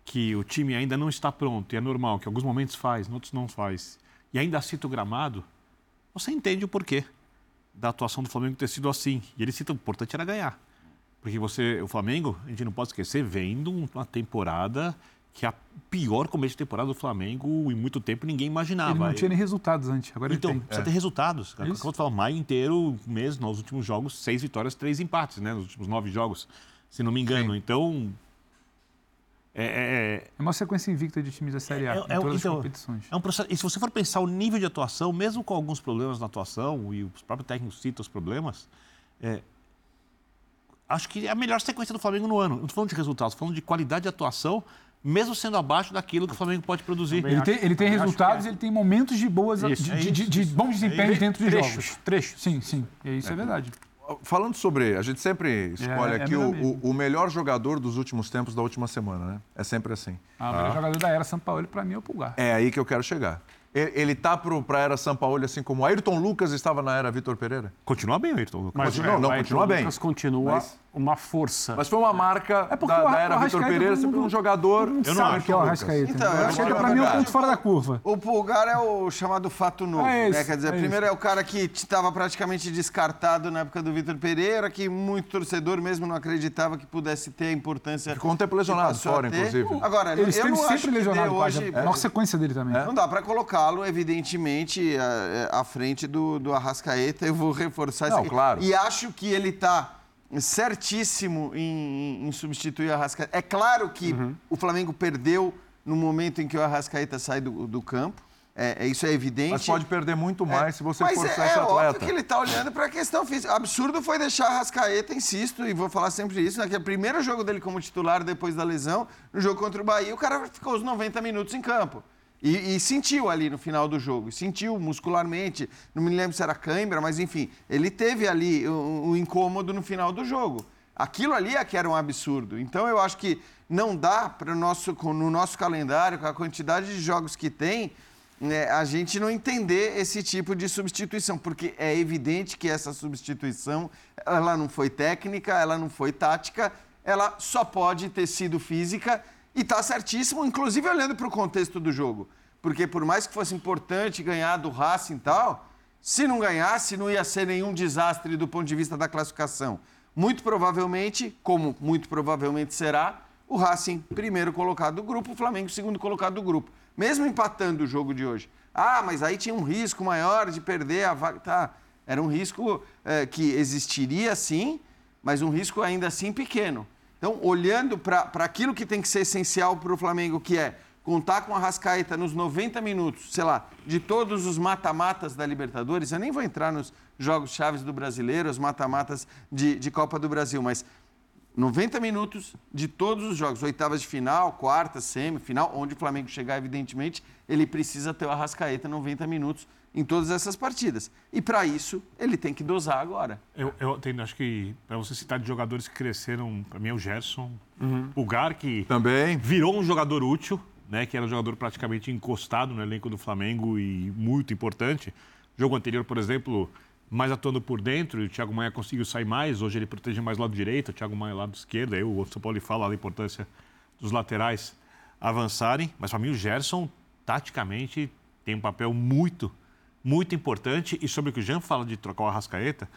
que o time ainda não está pronto, e é normal, que em alguns momentos faz, em outros não faz, e ainda cita o gramado, você entende o porquê da atuação do Flamengo ter sido assim. E ele cita o importante era ganhar. Porque você, o Flamengo, a gente não pode esquecer, vem de uma temporada que é a pior começo de temporada do Flamengo em muito tempo ninguém imaginava.
Ele não tinha nem resultados antes, agora
então,
ele tem.
precisa
É.
ter resultados.
É isso?
Como eu falo, maio inteiro, mês, nos últimos jogos, seis vitórias, três empates, né? Nos últimos nove jogos, se não me engano. Então, é, é,
É uma sequência invicta de times da Série A,
é,
em
é,
todas
então,
as competições.
é um processo. E se você for pensar o nível de atuação, mesmo com alguns problemas na atuação, e os próprios técnicos citam os problemas, é, acho que é a melhor sequência do Flamengo no ano. Não estou falando de resultados, estou falando de qualidade de atuação, mesmo sendo abaixo daquilo que o Flamengo pode produzir.
Ele tem, ele tem resultados, ele tem momentos de boas,
Isso,
de,
é
de- de-
isso.
de bons desempenhos
É,
dentro de
trechos,
jogos. Trechos. Sim, sim. E Isso é, verdade.
Falando sobre. A gente sempre escolhe
É, é
aqui o, o- o melhor jogador dos últimos tempos da última semana, né? É sempre assim.
Ah, o melhor jogador da era São Paulo, para mim, é o Pulgar.
É aí que eu quero chegar. Ele, ele tá para a era Sampaoli, assim como Ayrton Lucas estava na era Vitor Pereira?
Continua bem o Ayrton Lucas.
Mas, não,
é,
não
Ayrton
continua bem.
Lucas continua
Mas-
uma força.
Mas foi uma marca
É porque
da, da era
o
Vitor Pereira, sempre um jogador. Eu
sabe que é o. Arrascaeta.
Então, eu acho que
para
é
mim é um ponto fora da curva.
O Pulgar é o chamado fato novo.
É
né?
isso,
Quer dizer,
é
primeiro é o cara que estava praticamente descartado na época do Vitor Pereira, que muito torcedor mesmo não acreditava que pudesse ter a importância.
Ficou um tempo lesionado fora, inclusive.
Agora,
Ele
eu
esteve
não acho
sempre lesionado,
hoje.
É a maior sequência dele também.
Não dá para colocá-lo, evidentemente, à, à frente do, do Arrascaeta. Eu vou reforçar
Não,
isso. aqui.
claro.
E acho que ele está certíssimo em, em substituir o Arrascaeta. É claro que
Uhum.
o Flamengo perdeu no momento em que o Arrascaeta sai do, do campo. É, é- isso é evidente.
Mas pode perder muito mais se você
Mas
forçar
é,
esse
é óbvio
atleta.
que ele está olhando para a questão física. Absurdo foi deixar a Rascaeta, insisto, e vou falar sempre isso, né, que é o primeiro jogo dele como titular depois da lesão, no jogo contra o Bahia, o cara ficou os 90 minutos em campo. E, e sentiu ali no final do jogo, sentiu muscularmente, não me lembro se era cãibra, mas enfim, ele teve ali um, um incômodo no final do jogo. Aquilo ali é que era um absurdo. Então eu acho que não dá para nosso, no nosso calendário, com a quantidade de jogos que tem, né, a gente não entender esse tipo de substituição, porque é evidente que essa substituição ela não foi técnica, ela não foi tática, ela só pode ter sido física e está certíssimo, inclusive olhando para o contexto do jogo. Porque por mais que fosse importante ganhar do Racing e tal, se não ganhasse, não ia ser nenhum desastre do ponto de vista da classificação. Muito provavelmente, como muito provavelmente será, o Racing primeiro colocado do grupo, o Flamengo segundo colocado do grupo. Mesmo empatando o jogo de hoje. Ah, mas aí tinha um risco maior de perder a vaga. Tá, era um risco eh, que existiria sim, mas um risco ainda assim pequeno. Então, olhando para aquilo que tem que ser essencial para o Flamengo, que é contar com a Rascaeta nos 90 minutos, sei lá, de todos os mata-matas da Libertadores, eu nem vou entrar nos jogos chaves do brasileiro, os mata-matas de, de Copa do Brasil, mas 90 minutos de todos os jogos, oitavas de final, quarta, semifinal, onde o Flamengo chegar, evidentemente, ele precisa ter o Arrascaeta 90 minutos em todas essas partidas. E para isso, ele tem que dosar agora.
Eu, eu tenho, acho que, para você citar de jogadores que cresceram, para mim é o Gerson,
Uhum.
o Gar, que
Também.
virou um jogador útil, né, que era um jogador praticamente encostado no elenco do Flamengo e muito importante. Jogo anterior, por exemplo, mais atuando por dentro, e o Thiago Maia conseguiu sair mais, hoje ele protege mais o lado direito, o Thiago Maia lado esquerdo, aí o São Paulo fala da importância dos laterais avançarem, mas para mim o Gerson, taticamente, tem um papel muito, muito importante, e sobre o que o Jean fala de trocar o Arrascaeta,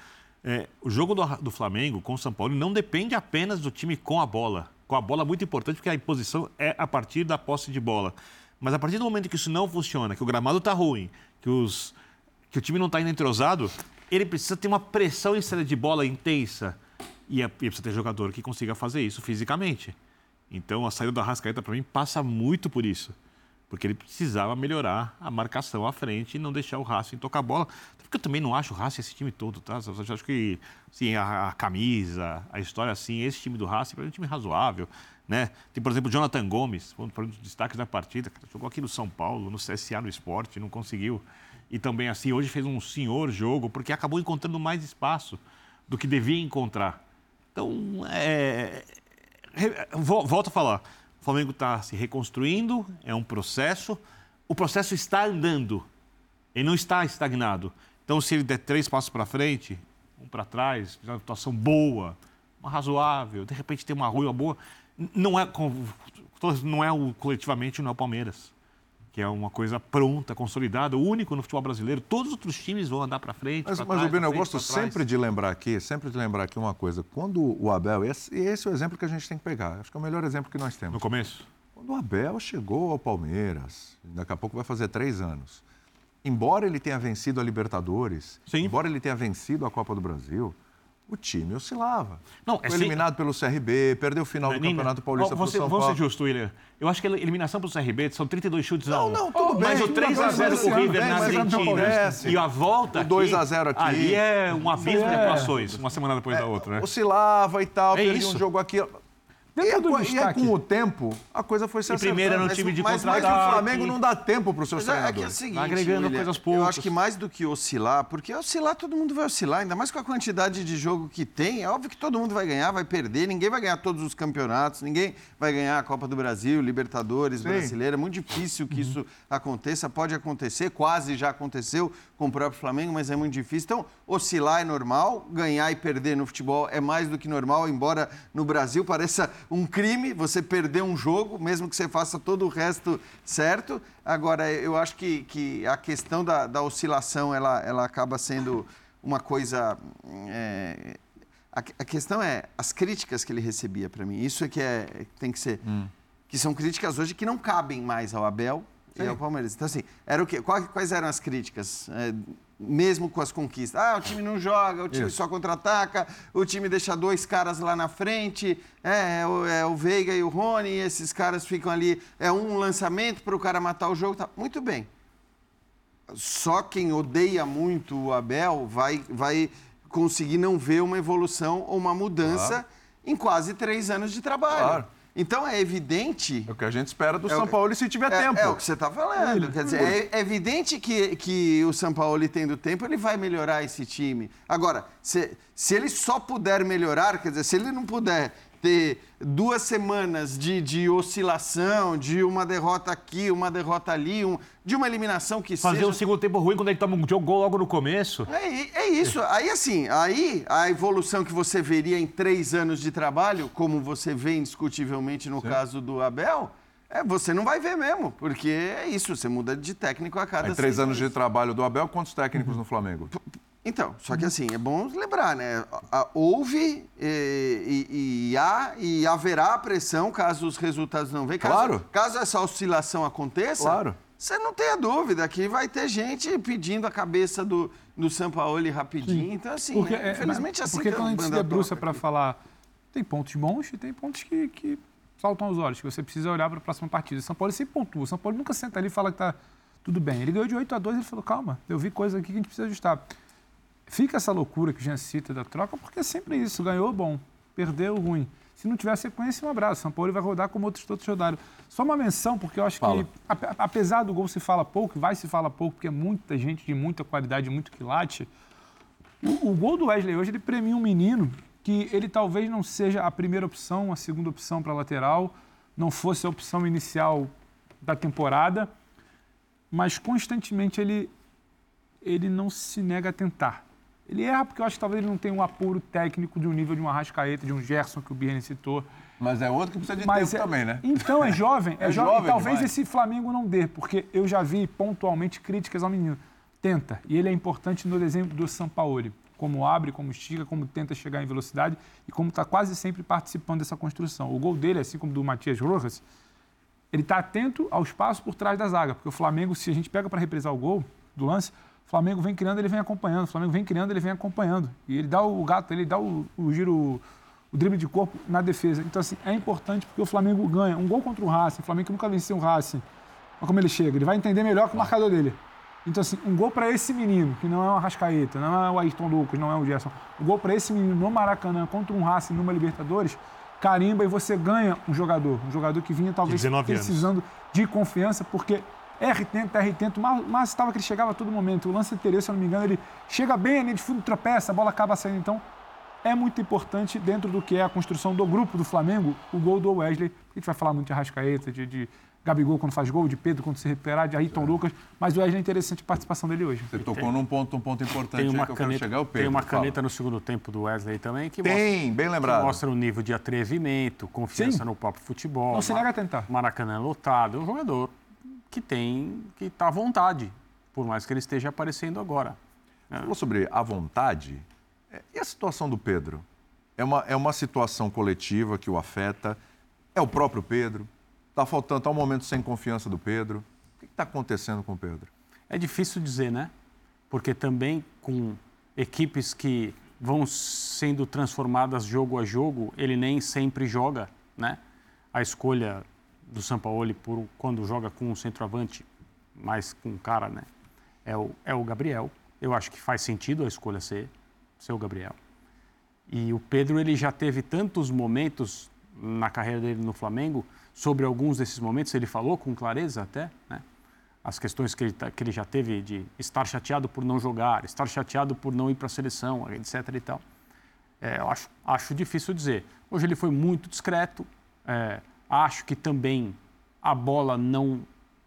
é, o jogo do, do Flamengo com o São Paulo não depende apenas do time com a bola. Com a bola é muito importante, porque a imposição é a partir da posse de bola. Mas a partir do momento que isso não funciona, que o gramado está ruim, que, os, que o time não está indo entrosado, ele precisa ter uma pressão em saída de bola intensa. E, é, precisa ter jogador que consiga fazer isso fisicamente. Então a saída do Arrascaeta, para mim, passa muito por isso. Porque ele precisava melhorar a marcação à frente e não deixar o Racing tocar a bola. Porque eu também não acho o Racing esse time todo, tá? Eu acho que assim, a, a camisa, a história assim, esse time do Racing é um time razoável. Né? Tem, por exemplo, o Jonathan Gomes, um dos destaques da partida, cara, jogou aqui no São Paulo, no CSA, no esporte, não conseguiu. E também, assim, hoje fez um senhor jogo, porque acabou encontrando mais espaço do que devia encontrar. Então, é, vol- Volto a falar. Flamengo está se reconstruindo, é um processo. O processo está andando. Ele não está estagnado. Então, se ele der três passos para frente, um para trás, fizer uma atuação boa, uma razoável, de repente tem uma rua boa, não é, não é o coletivamente não é o Palmeiras, que é uma coisa pronta, consolidada, único no futebol brasileiro. Todos os outros times vão andar para frente.
Mas, mas
trás,
Rubino, eu gosto sempre de lembrar aqui, sempre de lembrar aqui uma coisa. Quando o Abel, esse, esse é o exemplo que a gente tem que pegar. Acho que é o melhor exemplo que nós temos.
No começo?
Quando o Abel chegou ao Palmeiras, daqui a pouco vai fazer três anos, embora ele tenha vencido a Libertadores, embora ele tenha vencido a Copa do Brasil, o time oscilava.
Não,
Foi
é
eliminado pelo CRB, perdeu o final do Campeonato Paulista
vamos ser,
São
vamos
Paulo.
ser justo, William. Eu acho que a eliminação pro CRB são 32 chutes a 1.
Não, tudo bem.
Mas o 3x0 com o River na Argentina e a volta
O
aqui,
2 a 0 aqui.
Ali é um abismo de
É.
atuações, uma semana depois da outra, né?
Oscilava e tal,
É
perdia um jogo aqui. E, a co- e aí, com o tempo, a coisa foi se
E primeiro era um time de
mas, mas o. Flamengo não dá tempo para os seus
Mas é, é que é o seguinte, William, Eu acho que mais do que oscilar, porque oscilar todo mundo vai oscilar, ainda mais com a quantidade de jogo que tem. É óbvio que todo mundo vai ganhar, vai perder, ninguém vai ganhar todos os campeonatos, ninguém vai ganhar a Copa do Brasil, Libertadores,
Sim.
Brasileira. É muito difícil que isso aconteça, pode acontecer, quase já aconteceu com o próprio Flamengo, mas é muito difícil. Então, oscilar é normal, ganhar e perder no futebol é mais do que normal, embora no Brasil pareça um crime você perder um jogo, mesmo que você faça todo o resto certo. Agora, eu acho que, que a questão da, da oscilação, ela, ela acaba sendo uma coisa... é, a, a questão é as críticas que ele recebia para mim. Isso é que é, tem que ser... Que são críticas hoje que não cabem mais ao Abel e
Sim.
ao Palmeiras. Então, assim, era o quê? Quais, quais eram as críticas? É, mesmo com as conquistas. Ah, o time não joga, o time
Isso.
só contra-ataca, o time deixa dois caras lá na frente, é, é o, é o Veiga e o Rony, esses caras ficam ali, é um lançamento para o cara matar o jogo. Tá. Muito bem. Só quem odeia muito o Abel vai, vai conseguir não ver uma evolução ou uma mudança
Claro.
em quase três anos de trabalho.
Claro.
Então é evidente.
É o que a gente espera do
É
São Paulo se tiver
é,
tempo.
É o que você está falando. Quer dizer, é, é evidente que, que o São Paulo, tendo tempo, ele vai melhorar esse time. Agora, se, se ele só puder melhorar, quer dizer, se ele não puder ter duas semanas de, de oscilação, de uma derrota aqui, uma derrota ali, um- de uma eliminação que
Fazer
seja...
um segundo tempo ruim quando ele toma um jogo gol logo no começo.
É, é isso. Aí, assim, aí a evolução que você veria em três anos de trabalho, como você vê indiscutivelmente no caso do Abel, é, você não vai ver mesmo, porque é isso, você muda de técnico a cada
Aí, três
seis
anos de trabalho do Abel, quantos técnicos no Flamengo?
Então, só que assim, é bom lembrar, né? Houve eh, e, e há e haverá pressão caso os resultados não venham. Caso,
Claro.
Caso essa oscilação aconteça,
Claro.
você não tenha dúvida que vai ter gente pedindo a cabeça do, do Sampaoli rapidinho. Então, assim,
Porque,
é,
é,
infelizmente,
mas-
assim
Porque
que
quando a gente se debruça para falar, tem pontos bons e tem pontos que, que saltam aos olhos, que você precisa olhar para a próxima partida. O São Paulo sempre pontua. O São Paulo nunca senta ali e fala que tá tudo bem. Ele ganhou de 8 a 2 ele falou, calma, eu vi coisa aqui que a gente precisa ajustar. Fica essa loucura que o Jean cita da troca, porque é sempre isso. Ganhou, bom. Perdeu, ruim. Se não tiver sequência, um abraço. São Paulo vai rodar como outros todos rodaram. Só uma menção, porque eu acho
Fala.
que, ape- apesar do gol se fala pouco, vai se fala pouco, porque é muita gente de muita qualidade, muito quilate. O, o gol do Wesley hoje, ele premia um menino que ele talvez não seja a primeira opção, a segunda opção para lateral, não fosse a opção inicial da temporada, mas constantemente ele, ele não se nega a tentar. Ele erra porque eu acho que talvez ele não tenha um apuro técnico de um nível de um Arrascaeta, de um Gerson que o Birne citou.
Mas é outro que precisa de
Mas
tempo
é-
também, né?
Então, é jovem. É,
É
jovem.
jovem
Talvez
demais.
esse Flamengo não dê, porque eu já vi pontualmente críticas ao menino. Tenta. E ele é importante no desenho do Sampaoli. Como abre, como estica, como tenta chegar em velocidade e como está quase sempre participando dessa construção. O gol dele, assim como do Matias Rojas, ele está atento ao espaço por trás da zaga. Porque o Flamengo, se a gente pega para reprisar o gol do lance, o Flamengo vem criando, ele vem acompanhando. O Flamengo vem criando, ele vem acompanhando. E ele dá o gato, ele dá o, o giro, o drible de corpo na defesa. Então, assim, é importante porque o Flamengo ganha. Um gol contra o Racing, o Flamengo nunca venceu o Racing. Olha como ele chega, ele vai entender melhor que o marcador dele. Então, assim, um gol para esse menino, que não é o Arrascaeta, não é o Ayrton Lucas, não é o Gerson. Um gol para esse menino no Maracanã contra um Racing numa Libertadores, carimba e você ganha um jogador. Um jogador que vinha talvez
19 anos.
precisando de confiança, porque R tenta, R tenta, mas, mas estava que ele chegava a todo momento. O lance anterior, se eu não me engano, ele chega bem ali de fundo, tropeça, a bola acaba saindo. Então, é muito importante dentro do que é a construção do grupo do Flamengo, o gol do Wesley. A gente vai falar muito de Arrascaeta, de, de Gabigol quando faz gol, de Pedro quando se recuperar, de Ayrton Lucas, mas o Wesley é interessante a participação dele hoje.
Você tocou num ponto, um ponto importante
Tem
aí
uma,
que eu quero
caneta,
chegar, o Pedro.
tem uma
fala.
caneta no segundo tempo do Wesley também que
Tem,
mostra,
bem lembrado.
que mostra o nível de atrevimento, confiança
Sim.
no próprio futebol.
Não se nega a tentar.
Maracanã lotado, é um jogador que tem, que está à vontade, por mais que ele esteja aparecendo agora.
Você falou sobre a vontade. É, E a situação do Pedro? É uma, é uma situação coletiva que o afeta. É o próprio Pedro. Tá faltando, tá um momento sem confiança do Pedro. O que está acontecendo com o Pedro?
É difícil dizer, né? Porque também com equipes que vão sendo transformadas jogo a jogo, ele nem sempre joga, né? A escolha do Sampaoli por quando joga com um centroavante, mais com um cara, né? É o, é o Gabriel. Eu acho que faz sentido a escolha ser, ser o Gabriel. E o Pedro, ele já teve tantos momentos na carreira dele no Flamengo, sobre alguns desses momentos, ele falou com clareza até, né? as questões que ele, tá, que ele já teve de estar chateado por não jogar, estar chateado por não ir para a seleção, etc. e tal. É, eu acho, acho difícil dizer. Hoje ele foi muito discreto. É, acho que também a bola não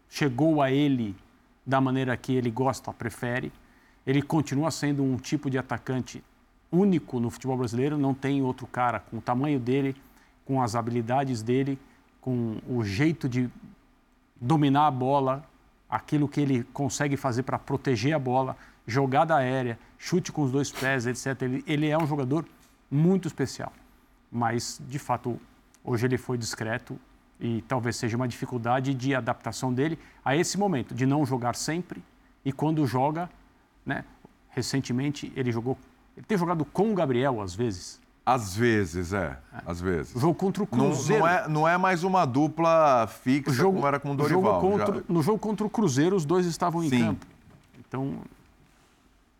chegou a ele da maneira que ele gosta, prefere. Ele continua sendo um tipo de atacante único no futebol brasileiro. Não tem outro cara com o tamanho dele, com as habilidades dele, com o jeito de dominar a bola, aquilo que ele consegue fazer para proteger a bola, jogada aérea, chute com os dois pés, etc. Ele, ele é um jogador muito especial. Mas, de fato, hoje ele foi discreto e talvez seja uma dificuldade de adaptação dele a esse momento, de não jogar sempre e quando joga, né? Recentemente ele jogou, ele tem jogado com o Gabriel às vezes.
Às vezes, é. Às vezes.
Jogo contra o Cruzeiro.
Não, não, é, não é mais uma dupla fixa jogo, como era com o Dorival.
Jogo contra, no jogo contra o Cruzeiro, os dois estavam em Sim. campo. Então,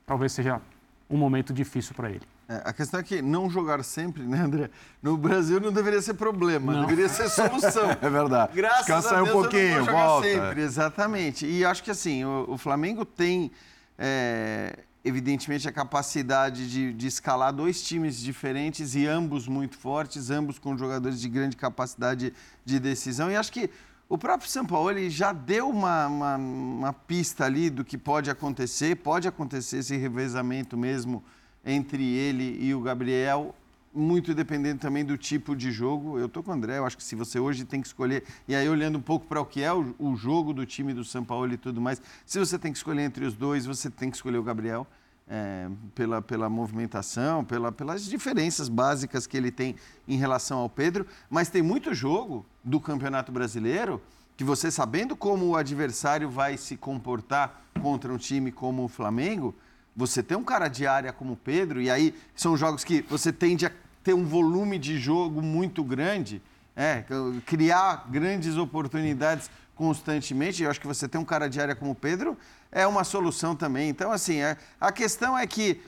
talvez seja um momento difícil para ele.
É, a questão é que não jogar sempre, né, André? No Brasil não deveria ser problema, não. deveria ser solução.
é verdade.
Graças Descansa
a Deus, um pouquinho,
eu não
volta.
sempre, exatamente. E acho que assim, o, o Flamengo tem. É, evidentemente, a capacidade de, de, escalar dois times diferentes e ambos muito fortes, ambos com jogadores de grande capacidade de decisão. E acho que o próprio São Paulo já deu uma, uma, uma, pista ali do que pode acontecer. Pode acontecer esse revezamento mesmo entre ele e o Gabriel, muito dependendo também do tipo de jogo. Eu estou com o André, eu acho que se você hoje tem que escolher, e aí olhando um pouco para o que é o, o, jogo do time do São Paulo e tudo mais, se você tem que escolher entre os dois, você tem que escolher o Gabriel. É, pela, pela movimentação, pela, pelas diferenças básicas que ele tem em relação ao Pedro, mas tem muito jogo do Campeonato Brasileiro que você, sabendo como o adversário vai se comportar contra um time como o Flamengo, você tem um cara de área como o Pedro, e aí são jogos que você tende a ter um volume de jogo muito grande, é, criar grandes oportunidades constantemente. Eu acho que você tem um cara de área como o Pedro é uma solução também. Então, assim, é, a questão é que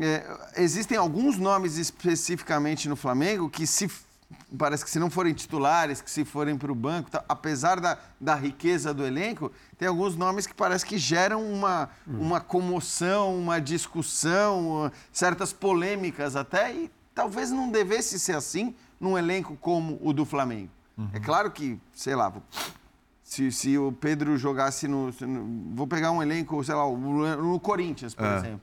é, existem alguns nomes especificamente no Flamengo que se parece que se não forem titulares, que se forem para o banco, tá, apesar da, da riqueza do elenco, tem alguns nomes que parece que geram uma, hum. uma comoção, uma discussão, certas polêmicas até, e talvez não devesse ser assim num elenco como o do Flamengo. Uhum. É claro que, sei lá, se, se o Pedro jogasse no, no, Vou pegar um elenco, sei lá, no Corinthians, por é. exemplo.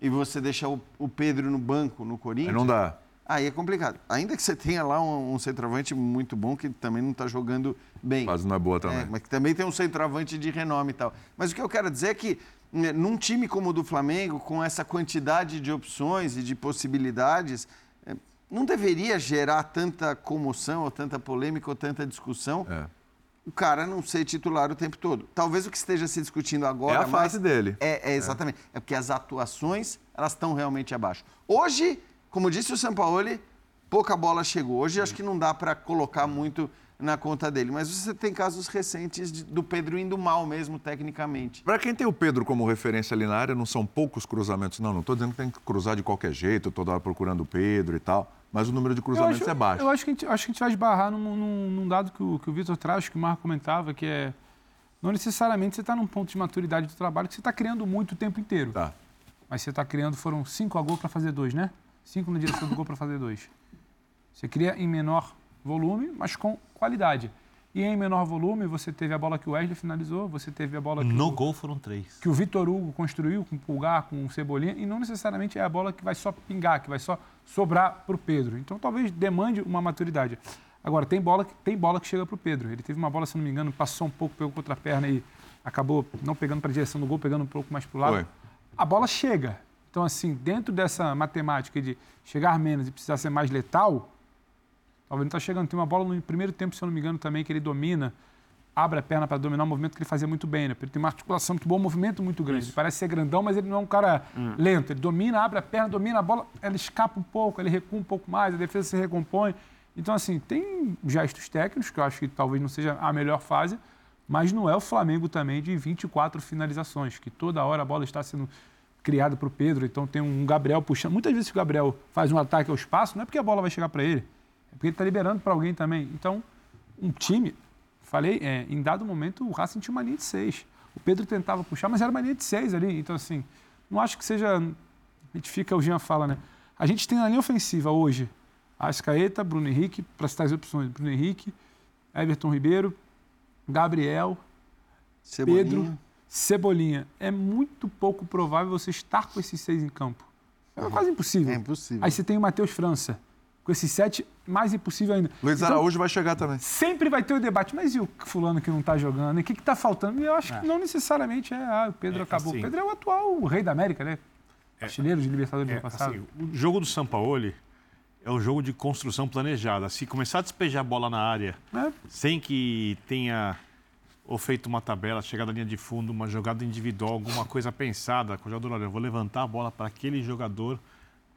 E você deixar o, o Pedro no banco no Corinthians.
Não dá.
Aí é complicado. Ainda que você tenha lá um, um centroavante muito bom que também não está jogando bem.
Mas não é boa também.
É, mas que também tem um centroavante de renome e tal. Mas o que eu quero dizer é que né, num time como o do Flamengo, com essa quantidade de opções e de possibilidades, é, não deveria gerar tanta comoção, ou tanta polêmica, ou tanta discussão. É. O cara não ser titular o tempo todo. Talvez o que esteja se discutindo agora.
É a fase dele.
É, é exatamente. É. é porque as atuações elas estão realmente abaixo. Hoje como disse o Sampaoli, pouca bola chegou. Hoje acho que não dá para colocar muito na conta dele. Mas você tem casos recentes de, do Pedro indo mal mesmo, tecnicamente.
Para quem tem o Pedro como referência ali na área, não são poucos cruzamentos. Não, não estou dizendo que tem que cruzar de qualquer jeito, toda hora procurando o Pedro e tal. Mas o número de cruzamentos
acho,
é baixo.
Eu acho que a gente, acho que a gente vai esbarrar num, num, num dado que o, que o Vitor traz, que o Marco comentava, que é... Não necessariamente você está num ponto de maturidade do trabalho que você está criando muito o tempo inteiro.
Tá.
Mas você está criando, foram cinco a gol para fazer dois, né? Cinco na direção do gol para fazer dois. Você cria em menor volume, mas com qualidade. E em menor volume, você teve a bola que o Wesley finalizou, você teve a bola que.
No
o,
gol foram três.
Que o Vitor Hugo construiu com o Pulgar, com o Cebolinha, e não necessariamente é a bola que vai só pingar, que vai só sobrar para o Pedro. Então talvez demande uma maturidade. Agora, tem bola, tem bola que chega para o Pedro. Ele teve uma bola, se não me engano, passou um pouco, pegou contra a perna e acabou não pegando para a direção do gol, pegando um pouco mais para o lado. Foi. A bola chega. Então, assim, dentro dessa matemática de chegar menos e precisar ser mais letal, Talvez não está chegando. Tem uma bola no primeiro tempo, se eu não me engano, também, que ele domina, abre a perna para dominar o movimento que ele fazia muito bem, né? Ele tem uma articulação muito boa, um movimento muito grande. Parece ser grandão, mas ele não é um cara
Hum.
lento. Ele domina, abre a perna, domina a bola, ela escapa um pouco, ele recua um pouco mais, a defesa se recompõe. Então, assim, tem gestos técnicos, que eu acho que talvez não seja a melhor fase, mas não é o Flamengo também de 24 finalizações, que toda hora a bola está sendo criada para o Pedro. Então tem um Gabriel puxando. Muitas vezes o Gabriel faz um ataque ao espaço, não é porque a bola vai chegar para ele, é porque ele está liberando para alguém também. Então, um time, falei, é, em dado momento o Racing tinha uma linha de seis. O Pedro tentava puxar, mas era uma linha de seis ali. Então, assim, não acho que seja. A gente fica, o Jean fala, né? A gente tem na linha ofensiva hoje Ascaeta, Bruno Henrique, para citar as opções, Bruno Henrique, Everton Ribeiro, Gabriel,
Cebolinha.
Pedro, Cebolinha. É muito pouco provável você estar com esses seis em campo. É quase impossível.
É impossível.
Aí você tem o Matheus França. Com esses sete, mais impossível ainda.
Luiz
Então,
Araújo vai chegar também.
Sempre vai ter o debate, mas e o fulano que não está jogando? E o que está faltando? E eu acho
É.
que não necessariamente é, ah, o Pedro
É,
acabou.
assim-
o Pedro é o atual rei da América, né? Artilheiro de Libertadores do
É,
ano passado.
assim, o jogo do Sampaoli é um jogo de construção planejada. Se começar a despejar a bola na área,
É.
sem que tenha ou feito uma tabela, chegada à linha de fundo, uma jogada individual, alguma coisa pensada, com o jogador, olha, eu vou levantar a bola para aquele jogador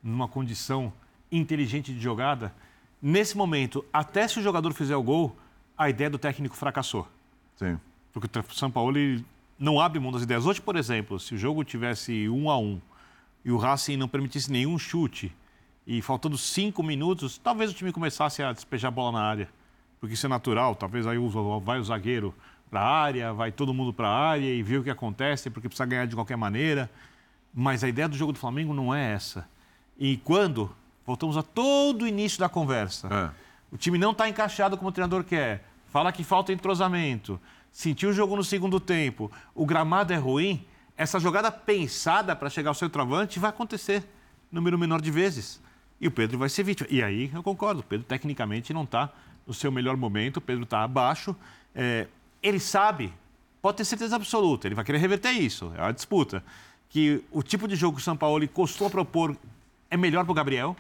numa condição inteligente de jogada. Nesse momento, até se o jogador fizer o gol, a ideia do técnico fracassou.
Sim.
Porque o São Paulo não abre mão das ideias. Hoje, por exemplo, se o jogo tivesse um a um e o Racing não permitisse nenhum chute e faltando cinco minutos, talvez o time começasse a despejar a bola na área. Porque isso é natural. Talvez aí vai o zagueiro para a área, vai todo mundo para a área e vê o que acontece, porque precisa ganhar de qualquer maneira. Mas a ideia do jogo do Flamengo não é essa. E quando, voltamos a todo o início da conversa, o time não está encaixado como o treinador quer, fala que falta entrosamento, sentiu o jogo no segundo tempo, o gramado é ruim, essa jogada pensada para chegar ao seu travante vai acontecer número menor de vezes. E o Pedro vai ser vítima. E aí eu concordo, o Pedro tecnicamente não está no seu melhor momento, o Pedro está abaixo. É, ele sabe, pode ter certeza absoluta, ele vai querer reverter isso, é uma disputa. Que o tipo de jogo que o São Paulo costumou propor é melhor para o Gabriel.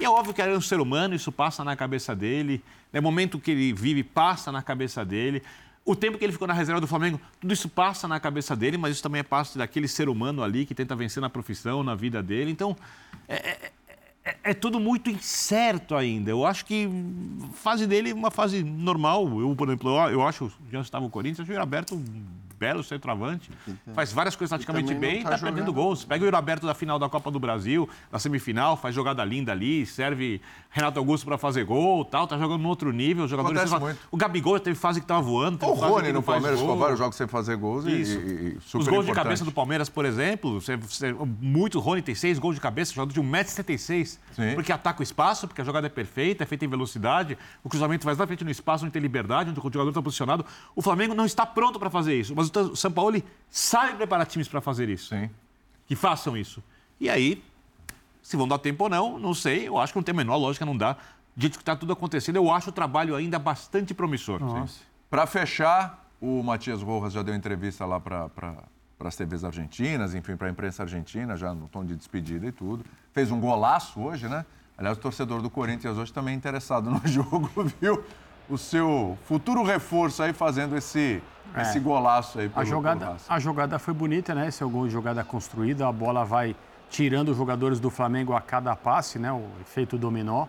E é óbvio que ele é um ser humano, isso passa na cabeça dele. No momento que ele vive, passa na cabeça dele. O tempo que ele ficou na reserva do Flamengo, tudo isso passa na cabeça dele, mas isso também é parte daquele ser humano ali que tenta vencer na profissão, na vida dele. Então, é, é- é- é tudo muito incerto ainda. Eu acho que a fase dele é uma fase normal. Eu, por exemplo, eu, eu acho, já estava o Corinthians, acho o Aberto belo centroavante. Faz várias coisas taticamente bem e
tá
está perdendo
jogando.
gols. Pega o Yuri Aberto da final da Copa do Brasil, na semifinal, faz jogada linda ali, serve Renato Augusto para fazer gol tal, tá jogando no outro nível. Os jogadores
Acontece
falam-
muito.
O Gabigol teve fase que estava voando.
O Rony no
faz
Palmeiras ficou vários jogos sem fazer gols e, e- e
Os
super
gols de
importante.
cabeça do Palmeiras, por exemplo, você, você- muito Rony tem seis gols de cabeça, jogador de 1,76m. Porque ataca o espaço, porque a jogada é perfeita, é feita em velocidade, o cruzamento vai exatamente no espaço onde tem liberdade, onde o jogador está posicionado. O Flamengo não está pronto para fazer isso, mas o São Paulo sabe preparar times para fazer isso. Que façam isso. E aí, se vão dar tempo ou não, não sei. Eu acho que não tem a menor lógica, não dá. Dito que está tudo acontecendo, eu acho o trabalho ainda bastante promissor.
Para fechar, o Matias Rojas já deu entrevista lá para as TVs argentinas, enfim, para a imprensa argentina, já no tom de despedida e tudo. Fez um golaço hoje, né? Aliás, o torcedor do Corinthians hoje também é interessado no jogo, viu? O seu futuro reforço aí fazendo esse,
É.
esse golaço aí pelo,
A jogada,
pelo Racing.
a jogada foi bonita, né? Esse é o gol de jogada construída. A bola vai tirando os jogadores do Flamengo a cada passe, né? O efeito dominó.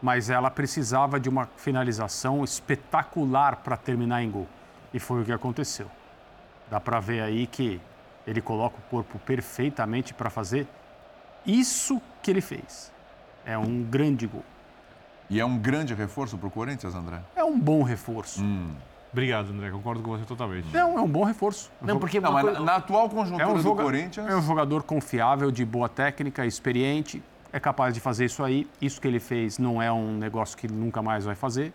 Mas ela precisava de uma finalização espetacular para terminar em gol. E foi o que aconteceu. Dá para ver aí que ele coloca o corpo perfeitamente para fazer isso que ele fez. É um grande gol.
E é um grande reforço para o Corinthians, André?
É um bom reforço.
Obrigado, André. Concordo com você totalmente.
Não, é um bom reforço.
Não, porque Não, coisa- na- na atual conjuntura do
joga-
Corinthians-
É um jogador confiável, de boa técnica, experiente, é capaz de fazer isso aí. Isso que ele fez não é um negócio que nunca mais vai fazer.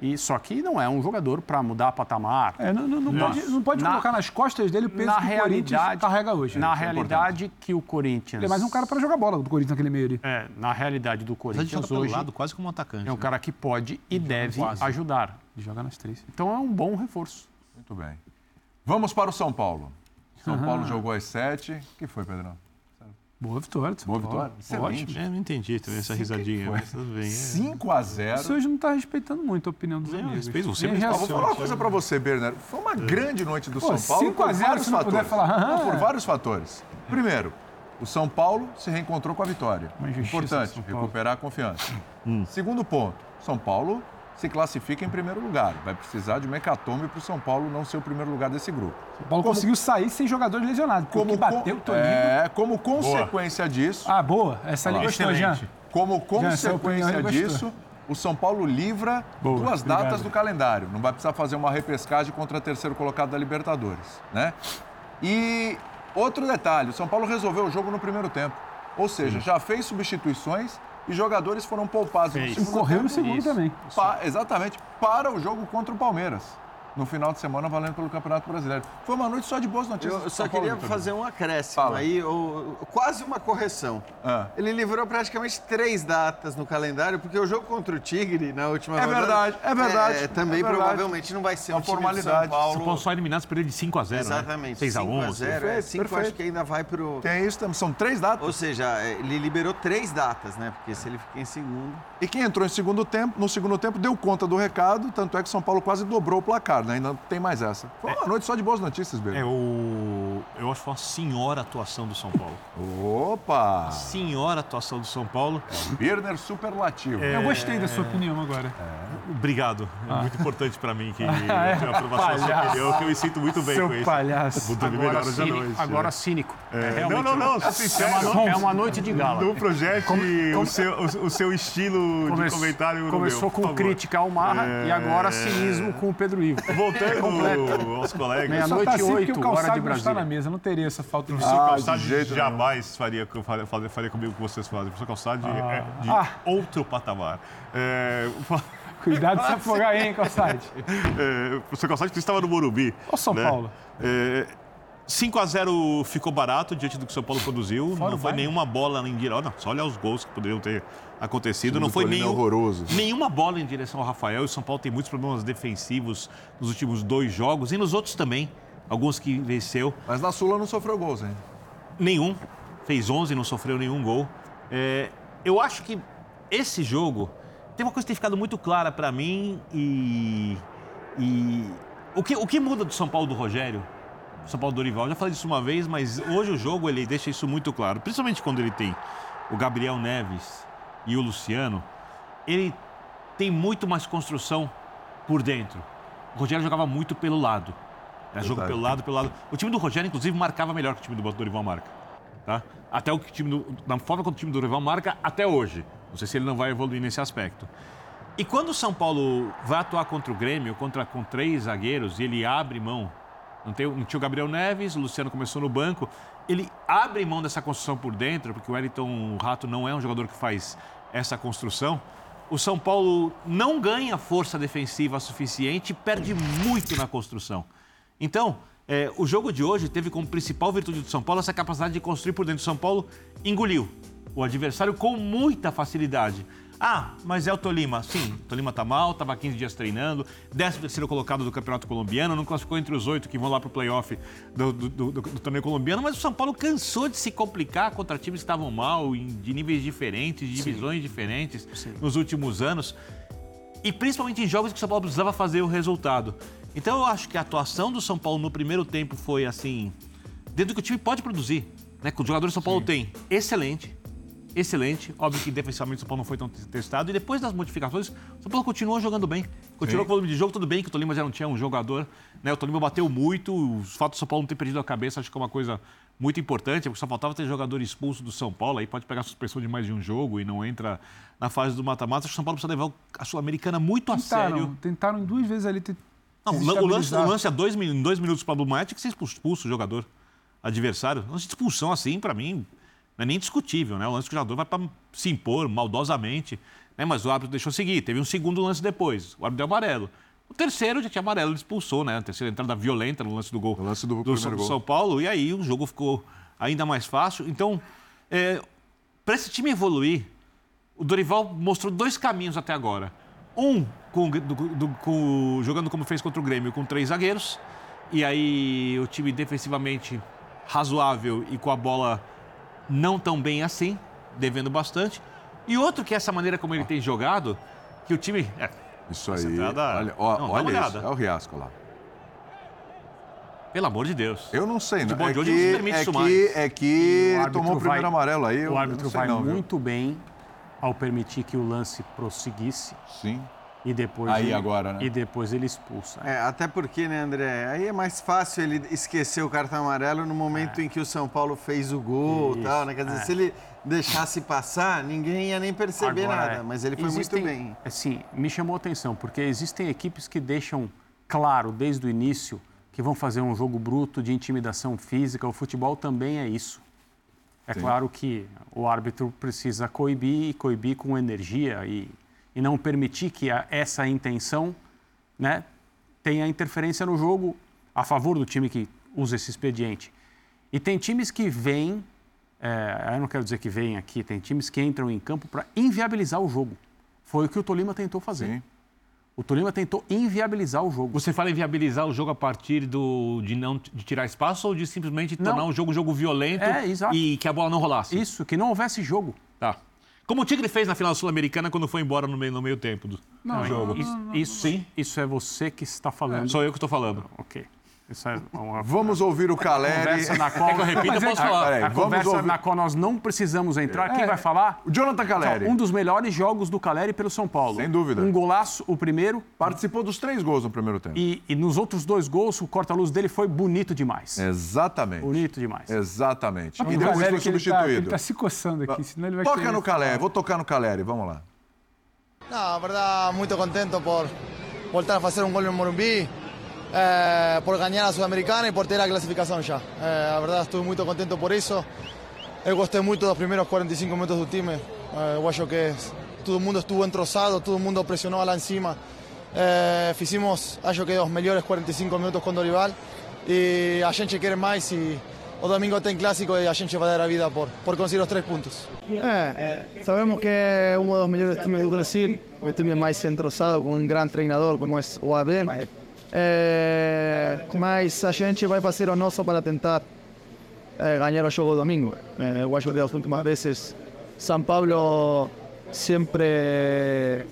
E só que não é um jogador para mudar patamar.
É, não, não- não pode, não pode colocar nas costas dele o peso
na
que o Corinthians
realidade,
carrega hoje.
Na
é
realidade que o Corinthians...
Ele é mais um cara para jogar bola do Corinthians naquele meio ali.
É, na realidade do Corinthians hoje...
lado, quase como um atacante.
É um
né?
cara que pode e deve
quase.
ajudar.
Ele joga nas três.
Então é um bom reforço.
Muito bem. Vamos para o São Paulo. São
Aham.
Paulo jogou às sete. O que foi, Pedrão?
Boa vitória.
Boa vitória. Excelente.
Ótimo.
É, não entendi também essa risadinha, mas tudo bem. é.
5 a 0
Você hoje não está respeitando muito a opinião dos amigos.
respeito, você me
vou falar uma coisa pra você, Bernardo. Foi uma grande noite do
Pô,
São Paulo
5 a
por
0
vários
se não puder
fatores.
falar, ah,
Não, por
é.
vários fatores. Primeiro, o São Paulo se reencontrou com a vitória. Importante, recuperar a confiança. Segundo ponto, São Paulo se classifica em primeiro lugar. Vai precisar de um hecatombe para o São Paulo não ser o primeiro lugar desse grupo.
O Paulo conseguiu sair sem jogadores lesionados. Como bateu o Tolima.
É, como consequência disso.
Ah, boa. Essa ali gostou, Jean.
Como
Jean, opinião
consequência
gostou.
disso, o São Paulo livra
Boa,
duas
obrigado.
datas do calendário. Não vai precisar fazer uma repescagem contra o terceiro colocado da Libertadores, né? E outro detalhe, o São Paulo resolveu o jogo no primeiro tempo. Ou seja, já fez substituições e jogadores foram poupados
Fez.
no
E
segundo
correu no segundo também.
Pa- exatamente, para o jogo contra o Palmeiras. No final de semana, valendo pelo Campeonato Brasileiro. Foi uma noite só de boas notícias.
Eu só
Paulo,
queria fazer um acréscimo
Fala.
aí, ou- quase uma correção.
Ah.
Ele livrou praticamente três datas no calendário, porque o jogo contra o Tigre na última
É
rodada,
verdade, é verdade,
é, também
é verdade.
provavelmente não vai ser
Uma
um time de
formalidade.
São Paulo.
São Paulo só eliminados por ele de 5 a 0
Exatamente.
Né? 6 a 1
5 a
assim.
0, é,
Perfeito,
5 acho
perfeito.
que ainda vai pro...
Tem isso, são três datas.
Ou seja, é, ele liberou três datas, né? Porque se ele fica em segundo...
E quem entrou em segundo tempo, no segundo tempo deu conta do recado, tanto é que São Paulo quase dobrou o placar, né? Ainda tem mais essa. Foi uma noite só de boas notícias, Bego.
É o. Eu acho que foi uma senhora atuação do São Paulo.
Opa!
Senhora atuação do São Paulo.
Birner superlativo.
É,
Eu gostei da sua opinião agora.
Obrigado. É
Ah.
muito importante pra mim que
é?
aprovação da sua opinião, que eu me sinto muito bem
Seu
com isso.
palhaço.
Vou dormir
Agora
melhor hoje
cínico.
noite.
Agora
é.
cínico.
É,
É,
não, não, não. sou
é uma no- é uma noite de gala.
Não projete
Como-
o, seu, o, o seu estilo de
Come-
comentário no
Começou
meu, por
com
favor.
crítica ao Marra e agora
É.
cinismo com o Pedro Ivo.
Voltando aos colegas.
Meia-noite
tá assim porque
oito,
o
hora
calçado
de
não está na
Brasília.
mesa. Não teria essa falta de...
O professor
Ah,
Calçade
de jeito
jamais faria, faria, faria, faria comigo o que vocês fazem. O professor Calçade é de
Ah.
outro patamar. É,
Cuidado de se afogar aí, hein, Calçade?
é, o professor Calçade que estava no Morumbi.
Ó São
né?
Paulo.
É, 5 a 0 ficou barato diante do que o São Paulo produziu.
Fora
não foi
Bayern.
nenhuma bola em direção. Não, só olhar os gols que poderiam ter acontecido. Não foi
é
nenhum,
horroroso.
nenhuma bola em direção ao Rafael. E o São Paulo tem muitos problemas defensivos nos últimos dois jogos e nos outros também. Alguns que venceu.
Mas na Sula não sofreu gols ainda.
Nenhum. Fez 11, não sofreu nenhum gol. É, eu acho que esse jogo tem uma coisa que tem ficado muito clara para mim e, e o, que, o que muda do São Paulo do Rogério, São Paulo do Dorival, já falei disso uma vez, mas hoje o jogo ele deixa isso muito claro, principalmente quando ele tem o Gabriel Neves e o Luciano, ele tem muito mais construção por dentro. O Rogério jogava muito pelo lado. Era jogo
Verdade.
pelo lado, pelo lado. O time do Rogério, inclusive, marcava melhor que o time do Dorival marca. Tá? Até o que o time do, da forma como o time do Dorival marca até hoje. Não sei se ele não vai evoluir nesse aspecto. E quando o São Paulo vai atuar contra o Grêmio, contra, com três zagueiros, e ele abre mão. Não, tem, não tinha o Gabriel Neves, o Luciano começou no banco. Ele abre mão dessa construção por dentro, porque o Wellington Rato não é um jogador que faz essa construção. O São Paulo não ganha força defensiva suficiente e perde muito na construção. Então, é, o jogo de hoje teve como principal virtude do São Paulo essa capacidade de construir por dentro. O São Paulo engoliu o adversário com muita facilidade. Ah, mas é o Tolima. Sim, o Tolima tá mal, estava 15 dias treinando, 13 terceiro colocado do Campeonato Colombiano, não classificou entre os oito que vão lá pro playoff do, do, do, do- torneio colombiano, mas o São Paulo cansou de se complicar contra times que estavam mal, de níveis diferentes, de divisões diferentes nos últimos anos. E principalmente em jogos que o São Paulo precisava fazer o resultado. Então eu acho que a atuação do São Paulo no primeiro tempo foi assim, dentro do que o time pode produzir, né? Que os jogadores do São Paulo têm. Excelente, excelente. Óbvio que defensivamente o São Paulo não foi tão testado. E depois das modificações, o São Paulo continuou jogando bem. Continuou
Sim.
com o volume de jogo, tudo bem que o Tolima já não tinha um jogador. Né? O Tolima bateu muito. O fato do São Paulo não ter perdido a cabeça, acho que é uma coisa muito importante, porque só faltava ter jogador expulso do São Paulo. Aí pode pegar suspensão de mais de um jogo e não entra na fase do mata-mata. Acho que o São Paulo precisa levar a Sul-Americana muito a sério.
Tentaram, tentaram duas vezes ali. Te...
Não, o, lan- o lance, o lance é dois, em dois minutos para o Maia tinha que ser expulso o jogador adversário. Lance de expulsão assim, para mim, não é nem discutível, né? O lance que o jogador vai para se impor maldosamente, né? Mas o árbitro deixou seguir. Teve um segundo lance depois. O árbitro deu amarelo. O terceiro já tinha amarelo, ele expulsou, né? A terceira entrada violenta no lance do gol.
lance do,
do, São,
gol.
São Paulo. E aí o jogo ficou ainda mais fácil. Então, para esse time evoluir, o Dorival mostrou dois caminhos até agora. Um, com, do- do- com- jogando como fez contra o Grêmio, com três zagueiros. E aí o time defensivamente razoável e com a bola não tão bem assim, devendo bastante. E outro que é essa maneira como ele tem jogado, que o time. É,
Isso aí.
Concentrada-
Olha, ó,
Não,
olha isso. É o Riasco lá.
Pelo amor de Deus.
Eu não sei, não.
Futebol
É
de hoje
que,
não se permite
é
isso
que, é que
O
tomou o primeiro
vai-
amarelo aí.
O árbitro
não sei
vai
não, viu?
muito bem ao permitir que o lance prosseguisse.
Sim.
E depois
Aí
ele,
agora, né?
E depois ele expulsa.
É, até porque, né, André? Aí é mais fácil ele esquecer o cartão amarelo no momento em que o São Paulo fez o gol e
Isso,
tal, né? Quer dizer,
é.
se ele deixasse passar, ninguém ia nem perceber
Agora,
nada.
é,
Mas ele foi
existem-
muito bem.
Assim, me chamou a atenção, porque existem equipes que deixam claro desde o início que vão fazer um jogo bruto de intimidação física. O futebol também é isso. É
Sim.
claro que o árbitro precisa coibir e coibir com energia e, e não permitir que a- essa intenção né, tenha interferência no jogo a favor do time que usa esse expediente. E tem times que vêm, é, eu não quero dizer que vêm aqui, tem times que entram em campo para inviabilizar o jogo. Foi o que o Tolima tentou fazer. O Tolima tentou inviabilizar o jogo.
Você fala em viabilizar o jogo a partir do, de não de tirar espaço ou de simplesmente
Não.
tornar um jogo um jogo violento
É,
e que a bola não rolasse?
Isso, que não houvesse jogo.
Tá. Como o Tigre fez na final sul-americana quando foi embora no meio, no meio tempo do,
Não,
jogo.
Isso, isso, isso é você que está falando.
Sou eu que estou falando.
Ok. Isso é uma...
Vamos ouvir o Caleri.
Conversa na qual...
Quer que eu repita?
Mas
posso
a-
falar. Peraí, vamos
conversa
ouvir.
na qual nós não precisamos entrar. Quem
É,
vai falar?
O Jonathan Caleri.
Um dos melhores jogos do Caleri pelo São Paulo.
Sem dúvida.
Um golaço, o primeiro.
Participou dos três gols no primeiro tempo.
E, e nos outros dois gols, o corta-luz dele foi bonito demais.
Exatamente.
Bonito demais.
Exatamente.
Mas
E depois
Caleri
foi
ele tá,
substituído.
ele tá se coçando aqui, senão ele vai
Toca
querer
no Caleri, vou tocar no Caleri, vamos lá.
No, la verdad, muy contento por voltar a hacer un gol en Morumbí, eh, por ganar a Sudamericana y por tener la clasificación ya. Eh, la verdad, estoy muy contento por eso. Eu gostei muito dos primeiros 45 minutos do time. Eh, que todo mundo estuvo entrosado, todo mundo pressionou lá em cima. Eh, fizemos, que, os melhores 45 minutos com o rival. E a gente quer mais e o domingo tem clássico e a gente vai dar a vida por, por conseguir os três pontos. É, sabemos que é um dos melhores times do Brasil, o time mais entrosado, com um grande treinador como é o. É, mas a gente vai fazer o nosso para tentar eh, ganhar o jogo domingo. Eh, eu acho que das últimas vezes São Paulo sempre eh,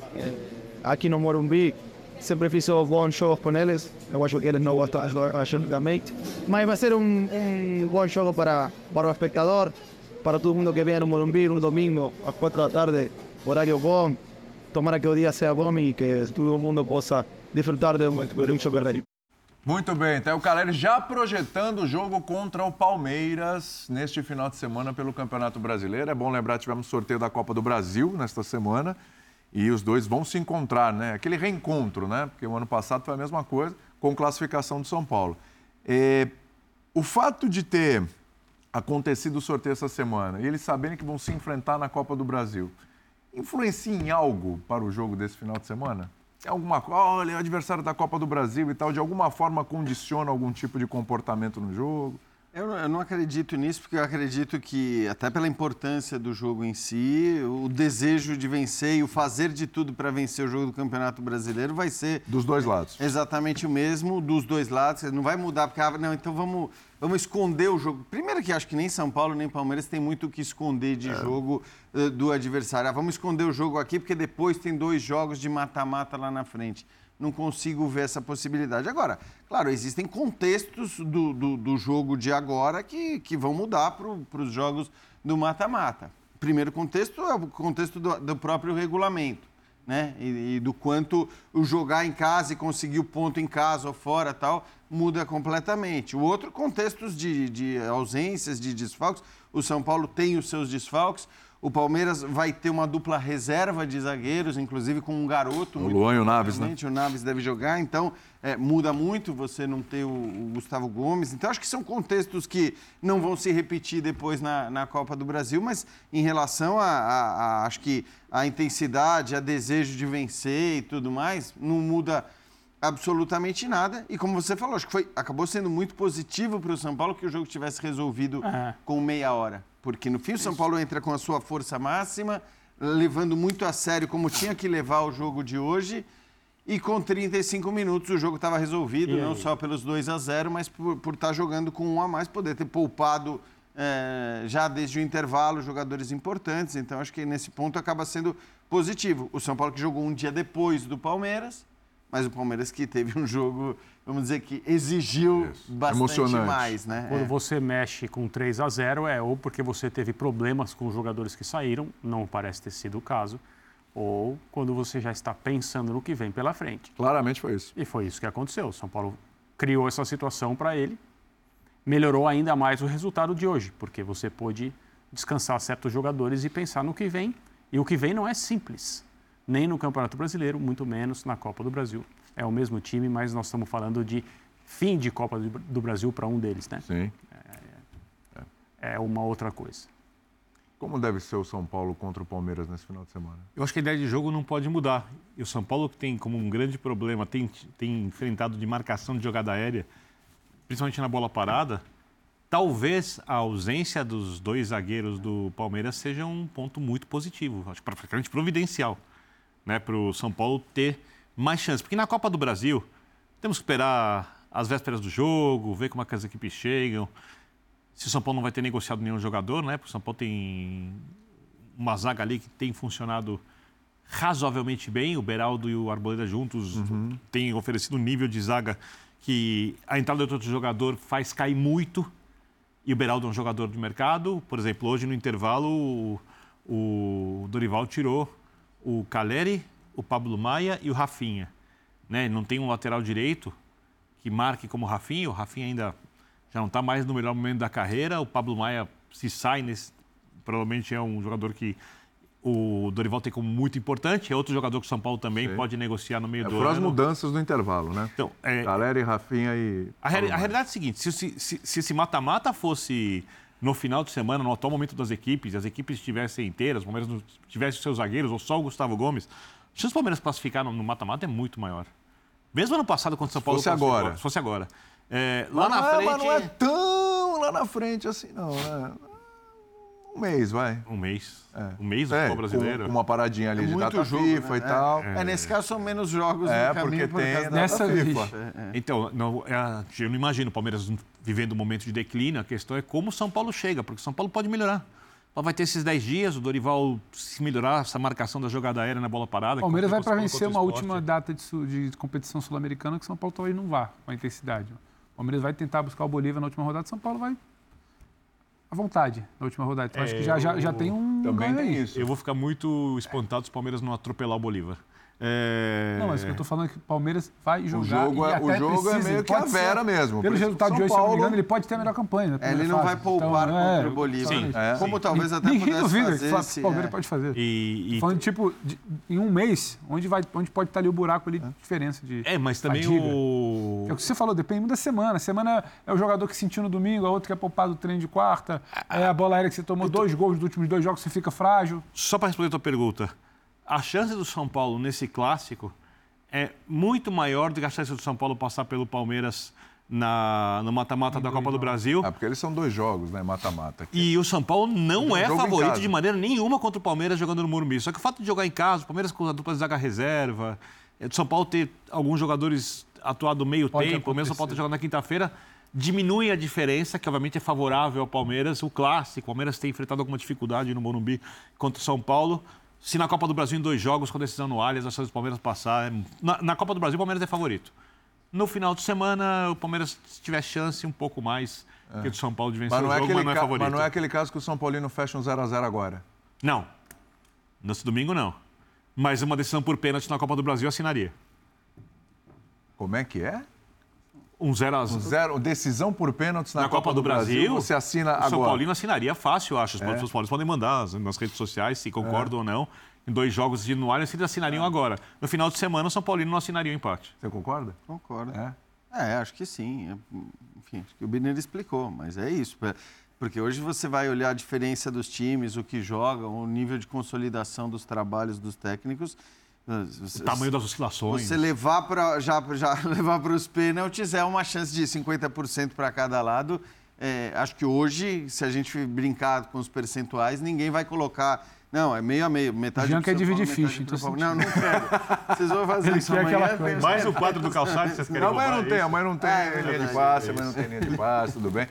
aqui no Morumbi sempre fiz bons jogos com eles. Eu acho que eles não gostam a gente. Mas vai ser um, um bom para, para o espectador, para todo mundo que venha no Morumbi no domingo às quatro da tarde, horário bom. Tomara que o dia seja bom e que todo mundo possa desfrutar de um, verdade.
Muito bem, então o Caleri já projetando o jogo contra o Palmeiras neste final de semana pelo Campeonato Brasileiro. É bom lembrar, tivemos sorteio da Copa do Brasil nesta semana e os dois vão se encontrar, né? Aquele reencontro, né? Porque o ano passado foi a mesma coisa com classificação do São Paulo. É, o fato de ter acontecido o sorteio essa semana e eles saberem que vão se enfrentar na Copa do Brasil, influencia em algo para o jogo desse final de semana? Alguma coisa, olha, é o adversário da Copa do Brasil e tal, de alguma forma condiciona algum tipo de comportamento no jogo?
Eu, eu não acredito nisso, porque eu acredito que, até pela importância do jogo em si, o desejo de vencer e o fazer de tudo para vencer o jogo do Campeonato Brasileiro vai ser.
Dos dois lados.
Exatamente o mesmo, dos dois lados. Não vai mudar, porque, ah, não, então vamos, vamos esconder o jogo. Primeiro, que acho que nem São Paulo nem Palmeiras tem muito o que esconder de jogo eh, do adversário. Ah, vamos esconder o jogo aqui, porque depois tem dois jogos de mata-mata lá na frente não consigo ver essa possibilidade. Agora, claro, existem contextos do, do, do jogo de agora que, que vão mudar para os jogos do mata-mata. Primeiro contexto é o contexto do, do próprio regulamento, né? E, e, do quanto o jogar em casa e conseguir o ponto em casa ou fora tal, muda completamente. O outro, contextos de, de ausências, de desfalques. O São Paulo tem os seus desfalques. O Palmeiras vai ter uma dupla reserva de zagueiros, inclusive com um garoto.
O Luan e o Naves, né?
O Naves deve jogar, então é, muda muito você não ter o, o, Gustavo Gomes. Então acho que são contextos que não vão se repetir depois na, na Copa do Brasil, mas em relação a, a, a, acho que a intensidade, a desejo de vencer e tudo mais, não muda absolutamente nada. E como você falou, acho que foi, acabou sendo muito positivo para o São Paulo que o jogo tivesse resolvido
É.
com meia hora. Porque no fim o São Paulo entra com a sua força máxima, levando muito a sério como tinha que levar o jogo de hoje. E com 35 minutos o jogo estava resolvido, não só pelos 2 a 0 mas por, estar jogando com um a mais, poder ter poupado é, já desde o intervalo, jogadores importantes. Então, acho que nesse ponto acaba sendo positivo. O São Paulo que jogou um dia depois do Palmeiras, mas o Palmeiras que teve um jogo, vamos dizer que exigiu bastante mais, né?
Quando
É.
você mexe com 3 a 0 é ou porque você teve problemas com os jogadores que saíram, não parece ter sido o caso, ou quando você já está pensando no que vem pela frente.
Claramente foi isso.
E foi isso que aconteceu. O São Paulo criou essa situação para ele, melhorou ainda mais o resultado de hoje, porque você pôde descansar certos jogadores e pensar no que vem. E o que vem não é simples, nem no Campeonato Brasileiro, muito menos na Copa do Brasil. É o mesmo time, mas nós estamos falando de fim de Copa do Brasil para um deles, né?
Sim.
É uma outra coisa.
Como deve ser o São Paulo contra o Palmeiras nesse final de semana?
Eu acho que a ideia de jogo não pode mudar. E o São Paulo que tem como um grande problema, tem, tem enfrentado de marcação de jogada aérea, principalmente na bola parada, talvez a ausência dos dois zagueiros do Palmeiras seja um ponto muito positivo, acho que praticamente providencial, né, para o São Paulo ter mais chance. Porque na Copa do Brasil, temos que esperar as vésperas do jogo, ver como é as equipes chegam. Se o São Paulo não vai ter negociado nenhum jogador, né? Porque o São Paulo tem uma zaga ali que tem funcionado razoavelmente bem. O Beraldo e o Arboleda juntos têm oferecido um nível de zaga que a entrada de outro jogador faz cair muito. E o Beraldo é um jogador de mercado. Por exemplo, hoje no intervalo, o Dorival tirou o Caleri, o Pablo Maia e o Rafinha. Né? Não tem um lateral direito que marque como o Rafinha. O Rafinha ainda já não está mais no melhor momento da carreira. O Pablo Maia, se sai, nesse, provavelmente é um jogador que o Dorival tem como muito importante. É outro jogador que o São Paulo também
Sim.
pode negociar no meio
É,
do
foram as
ano.
mudanças do intervalo, né?
Então, é,
Galera e Rafinha e.
a, a realidade é a seguinte: se, se, se, se esse mata-mata fosse no final de semana, no atual momento das equipes, as equipes estivessem inteiras, o Palmeiras não tivesse seus zagueiros, ou só o Gustavo Gomes, a chance do Palmeiras classificar no mata-mata é muito maior. Mesmo ano passado, quando o São Paulo
fosse
classificou-
agora.
Se fosse agora. É, lá na
é-
frente.
Mas não é tão lá na frente assim, não, né? Um mês, vai.
Um mês. Um mês do
é,
futebol brasileiro.
com Uma paradinha ali
É
de data
jogo,
FIFA
né?
e tal.
É. É, nesse caso são menos jogos
É,
no caminho
porque
por
tem
causa
a
da
data
data
FIFA.
É, é.
Então, não, é, eu não imagino o Palmeiras vivendo um momento de declínio. A questão é como o São Paulo chega, porque o São Paulo pode melhorar. Vai ter esses 10 dias, o Dorival, se melhorar essa marcação da jogada aérea na bola parada.
O Palmeiras vai para
o
vencer uma última data de, de competição sul-americana que São Paulo talvez não vá com a intensidade. O Palmeiras vai tentar buscar o Bolívar na última rodada, São Paulo vai à vontade na última rodada. Então, acho que já, já, já tem um ganho aí.
Eu vou ficar muito espantado se o Palmeiras não atropelar o Bolívar. É...
Não, mas o que eu tô falando é que o Palmeiras vai jogar.
jogo
e
é- o jogo é
precisa,
meio
ele
que a Vera
ser-
mesmo.
Pelo resultado
que
de
São
hoje, se eu não me
Paulo-
engano, ele pode ter a melhor campanha. na
É, ele
primeira
não
fase.
vai poupar
Então,
contra
é,
o Bolívar.
Sim,
É. Como talvez até
Ninguém
pudesse
duvida
fazer
que o
se-
Palmeiras
é.
pode fazer.
E,
Tô Falando, tipo, de- em um mês, onde, vai, onde pode estar ali o buraco ali, diferença de
É, mas também
fadiga.
o...
É o que você falou, depende muito da semana. Semana é o jogador que sentiu no domingo, a outro que é poupado do treino de quarta. É a bola aérea que você tomou dois gols dos últimos dois jogos, você fica frágil.
Só para responder a tua pergunta, a chance do São Paulo nesse clássico é muito maior do que a chance do São Paulo passar pelo Palmeiras na, no mata-mata da Copa do Brasil.
Ah, porque eles são dois jogos, né? Mata-mata.
E o São Paulo não
Um
é favorito de maneira nenhuma contra o Palmeiras jogando no Morumbi. Só que o fato de jogar em casa, o Palmeiras com a dupla de zaga reserva, é, do São Paulo ter alguns jogadores atuado meio
Pode
tempo, mesmo o São Paulo ter jogado na quinta-feira, diminui a diferença, que obviamente é favorável ao Palmeiras. O clássico, o Palmeiras tem enfrentado alguma dificuldade no Morumbi contra o São Paulo. Se na Copa do Brasil, em dois jogos, com decisão no Allianz, a chance do Palmeiras passar. é- Na, na Copa do Brasil, o Palmeiras é favorito. No final de semana, o Palmeiras, se tiver chance, um pouco mais que o do São Paulo de vencer
Mas não,
o
é
jogo,
aquele
mas não é favorito.
mas não é aquele caso que o São Paulino fecha um 0x0 agora.
Não. Nesse domingo, não. Mas uma decisão por pênalti na Copa do Brasil assinaria.
Como é que é?
Um 0 a
Um zero, decisão por pênaltis na,
Na Copa do Brasil,
Você assina
o
agora.
São Paulino assinaria fácil, eu acho. Os
É.
é. paulistas podem mandar nas- redes sociais se concordam ou não. Em dois jogos de no Allianz, eles assinariam agora. No final de semana, o São Paulino não assinaria o empate.
Você concorda?
Concordo.
É?
É, acho que sim. É, Enfim, acho que o Birner explicou, mas é isso. é- Porque hoje você vai olhar a diferença dos times, o que jogam, o nível de consolidação dos trabalhos dos técnicos.
O tamanho das oscilações.
Você levar para já, já levar para os pênaltis é uma chance de 50% para cada lado. É, acho que hoje, se a gente brincar com os percentuais, ninguém vai colocar. Não, é meio a meio. Metade
Jean quer dividir ficha, então.
Não, não quero. Vocês vão fazer
Ele
isso
quer
amanhã.
aquela coisa.
Mais um quadro do calçado que vocês querem
Não, mas não
é
tem, mas não tem
É,
linha de
verdade.
passe,
É
mas não tem linha de passe, tudo bem.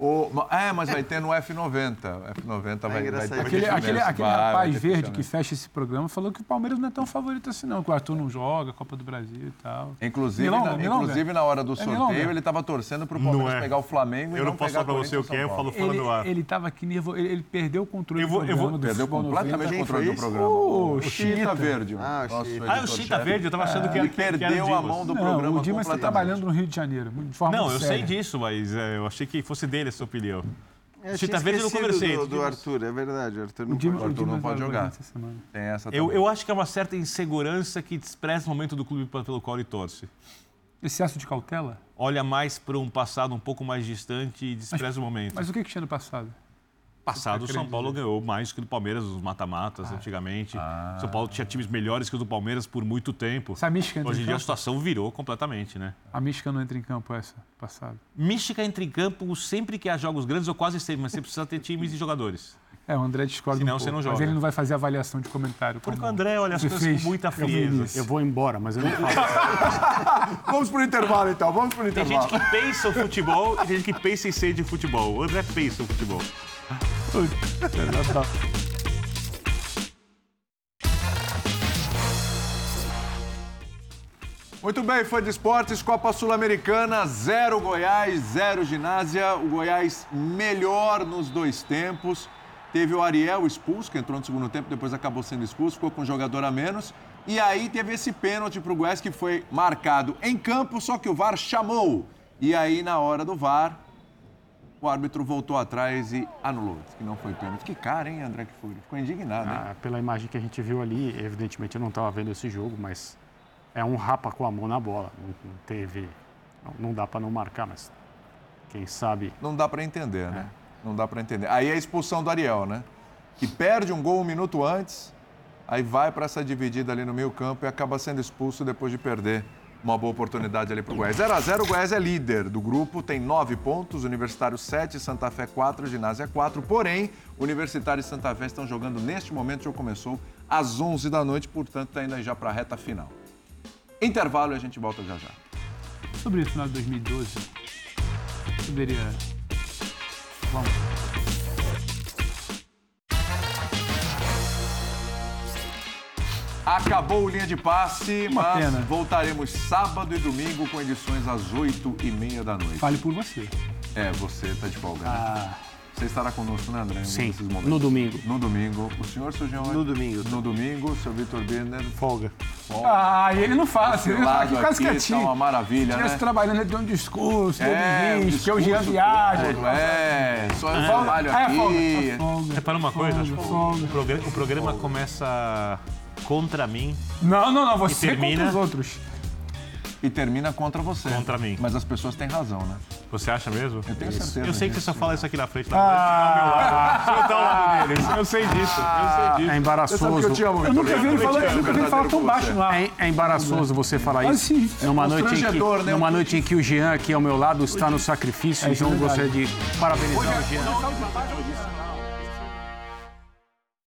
O, é, mas vai ter no F90. F90 vai, vai ter
Aquele, aquele, aquele
Vai, vai
rapaz
ter
verde que fecha esse programa falou que o Palmeiras não é tão favorito assim, não. Que o Arthur não joga, Copa do Brasil e tal.
Inclusive,
Milonga,
na,
Milonga.
inclusive na hora do
É
sorteio,
Milonga.
ele estava torcendo para o
Não
Palmeiras
é.
pegar o Flamengo e
Eu
não
não posso
pegar
falar pra você o que é, eu falo fora do ar.
Ele, ele tava aqui nervoso, ele, ele perdeu o controle
Eu vou-
do
eu
programa.
vou-
do
Perdeu completamente
90.
o controle do programa.
O
Chita. Verde.
Ah, o Chita.
Ah. Chita Verde, eu tava achando que
Ele
era o
perdeu a mão do
Não,
programa
o Dimas está trabalhando no Rio de Janeiro, de forma
Não, eu sei disso, mas é, eu achei que fosse dele essa opinião.
Eu
Chita Verde eu não conversei.
Do, do Arthur, é verdade. O Arthur não
O Dimas,
pode.
o Dimas
não pode jogar. Tem essa
Eu, eu acho que é uma certa insegurança que expressa o momento do clube pelo qual ele torce.
Excesso de cautela?
Olha mais para um passado um pouco mais distante e despreza o momento.
Mas o que que tinha no passado?
Passado, o
Você
São? Paulo ganhou mais que o do Palmeiras, os mata-matas, antigamente. São Paulo tinha times melhores que o do Palmeiras por muito tempo.
Essa mística entra
Hoje
em
em dia a situação virou completamente, né?
A mística não entra em campo essa, passado.
Mística entra em campo sempre que há jogos grandes, ou quase sempre, mas você precisa ter times e jogadores.
É, o André discorda
Senão
um
você
pouco,
não joga.
Mas ele não vai fazer avaliação de comentário.
Porque o André olha as
você
coisas
fez
com muita frieza.
Vinícius.
Eu vou embora, mas eu não falo.
Vamos pro intervalo, então. Vamos pro
Tem
intervalo.
gente que pensa o futebol e tem gente que pensa em ser de futebol. O André pensa o futebol.
Muito bem, fã de esportes, Copa Sul-Americana, zero Goiás, zero ginásio. O Goiás melhor nos dois tempos. Teve o Ariel expulso, que entrou no segundo tempo, depois acabou sendo expulso, ficou com um jogador a menos. E aí teve esse pênalti para o Goiás que foi marcado em campo, só que o VAR chamou. E aí, na hora do VAR, o árbitro voltou atrás e anulou. Que não foi pênalti. Que cara, hein, André Kfouri? Ficou indignado, hein?
Ah, pela imagem que a gente viu ali, evidentemente eu não estava vendo esse jogo, mas é um rapa com a mão na bola. Não, teve. Não, não dá para não marcar, mas quem sabe.
Não dá para entender, né? Não dá para entender. Aí é a expulsão do Ariel, né? Que perde um gol um minuto antes, aí vai para essa dividida ali no meio campo e acaba sendo expulso depois de perder uma boa oportunidade ali para o Goiás. 0 a 0 o Goiás é líder do grupo, tem nove pontos, Universitário 7, Santa Fé 4, Ginásio 4. Porém, Universitário e Santa Fé estão jogando neste momento, jogo começou às 11 da noite, portanto, está indo aí já para a reta final. Intervalo e a gente volta já já.
Sobre o final de 2012, poderia. Vamos.
Acabou o linha de passe,
Uma
mas
pena.
voltaremos sábado e domingo com edições às 8 e meia da noite.
Fale por você.
É, você tá de folga. né?
Ah,
Você estará conosco, né, André? em
Sim,
desses momentos?
no domingo.
No domingo. O senhor surgiu
No domingo.
No domingo, seu Vitor Birner.
Folga.
ah e ele não fala, assim, ele tá aqui
lado
quase
aqui
quietinho.
tá uma maravilha,
Estivesse
né?
trabalhando, ele deu um discurso, deu
É,
um
um
que o Jean
discurso
viaja.
todo, É, só eu
É.
trabalho
Ah, é
aqui.
folga, folga.
Repara uma coisa,
Folga,
o,
folga.
o programa, o programa começa contra mim
Não, não, não, você
termina-
contra os outros.
E termina contra você.
contra mim.
Mas as pessoas têm razão, né?
Você acha mesmo?
Eu tenho certeza
Eu sei que
disso.
você só fala isso aqui na frente. Na
Ah,
frente, não tá ao lado deles. Eu sei disso. Eu sei
É
disso.
embaraçoso.
Você sabe que eu te amo,
Eu nunca vi ele falar,
Eu
eu nunca vi ele falar tão baixo ar.
É, é embaraçoso você falar
Mas
isso.
sim,
numa noite, em que,
né?
numa
Um
noite em que o Jean aqui ao meu lado está no sacrifício,
É, isso
então
é
eu gostaria de parabenizar o Jean.
Hoje.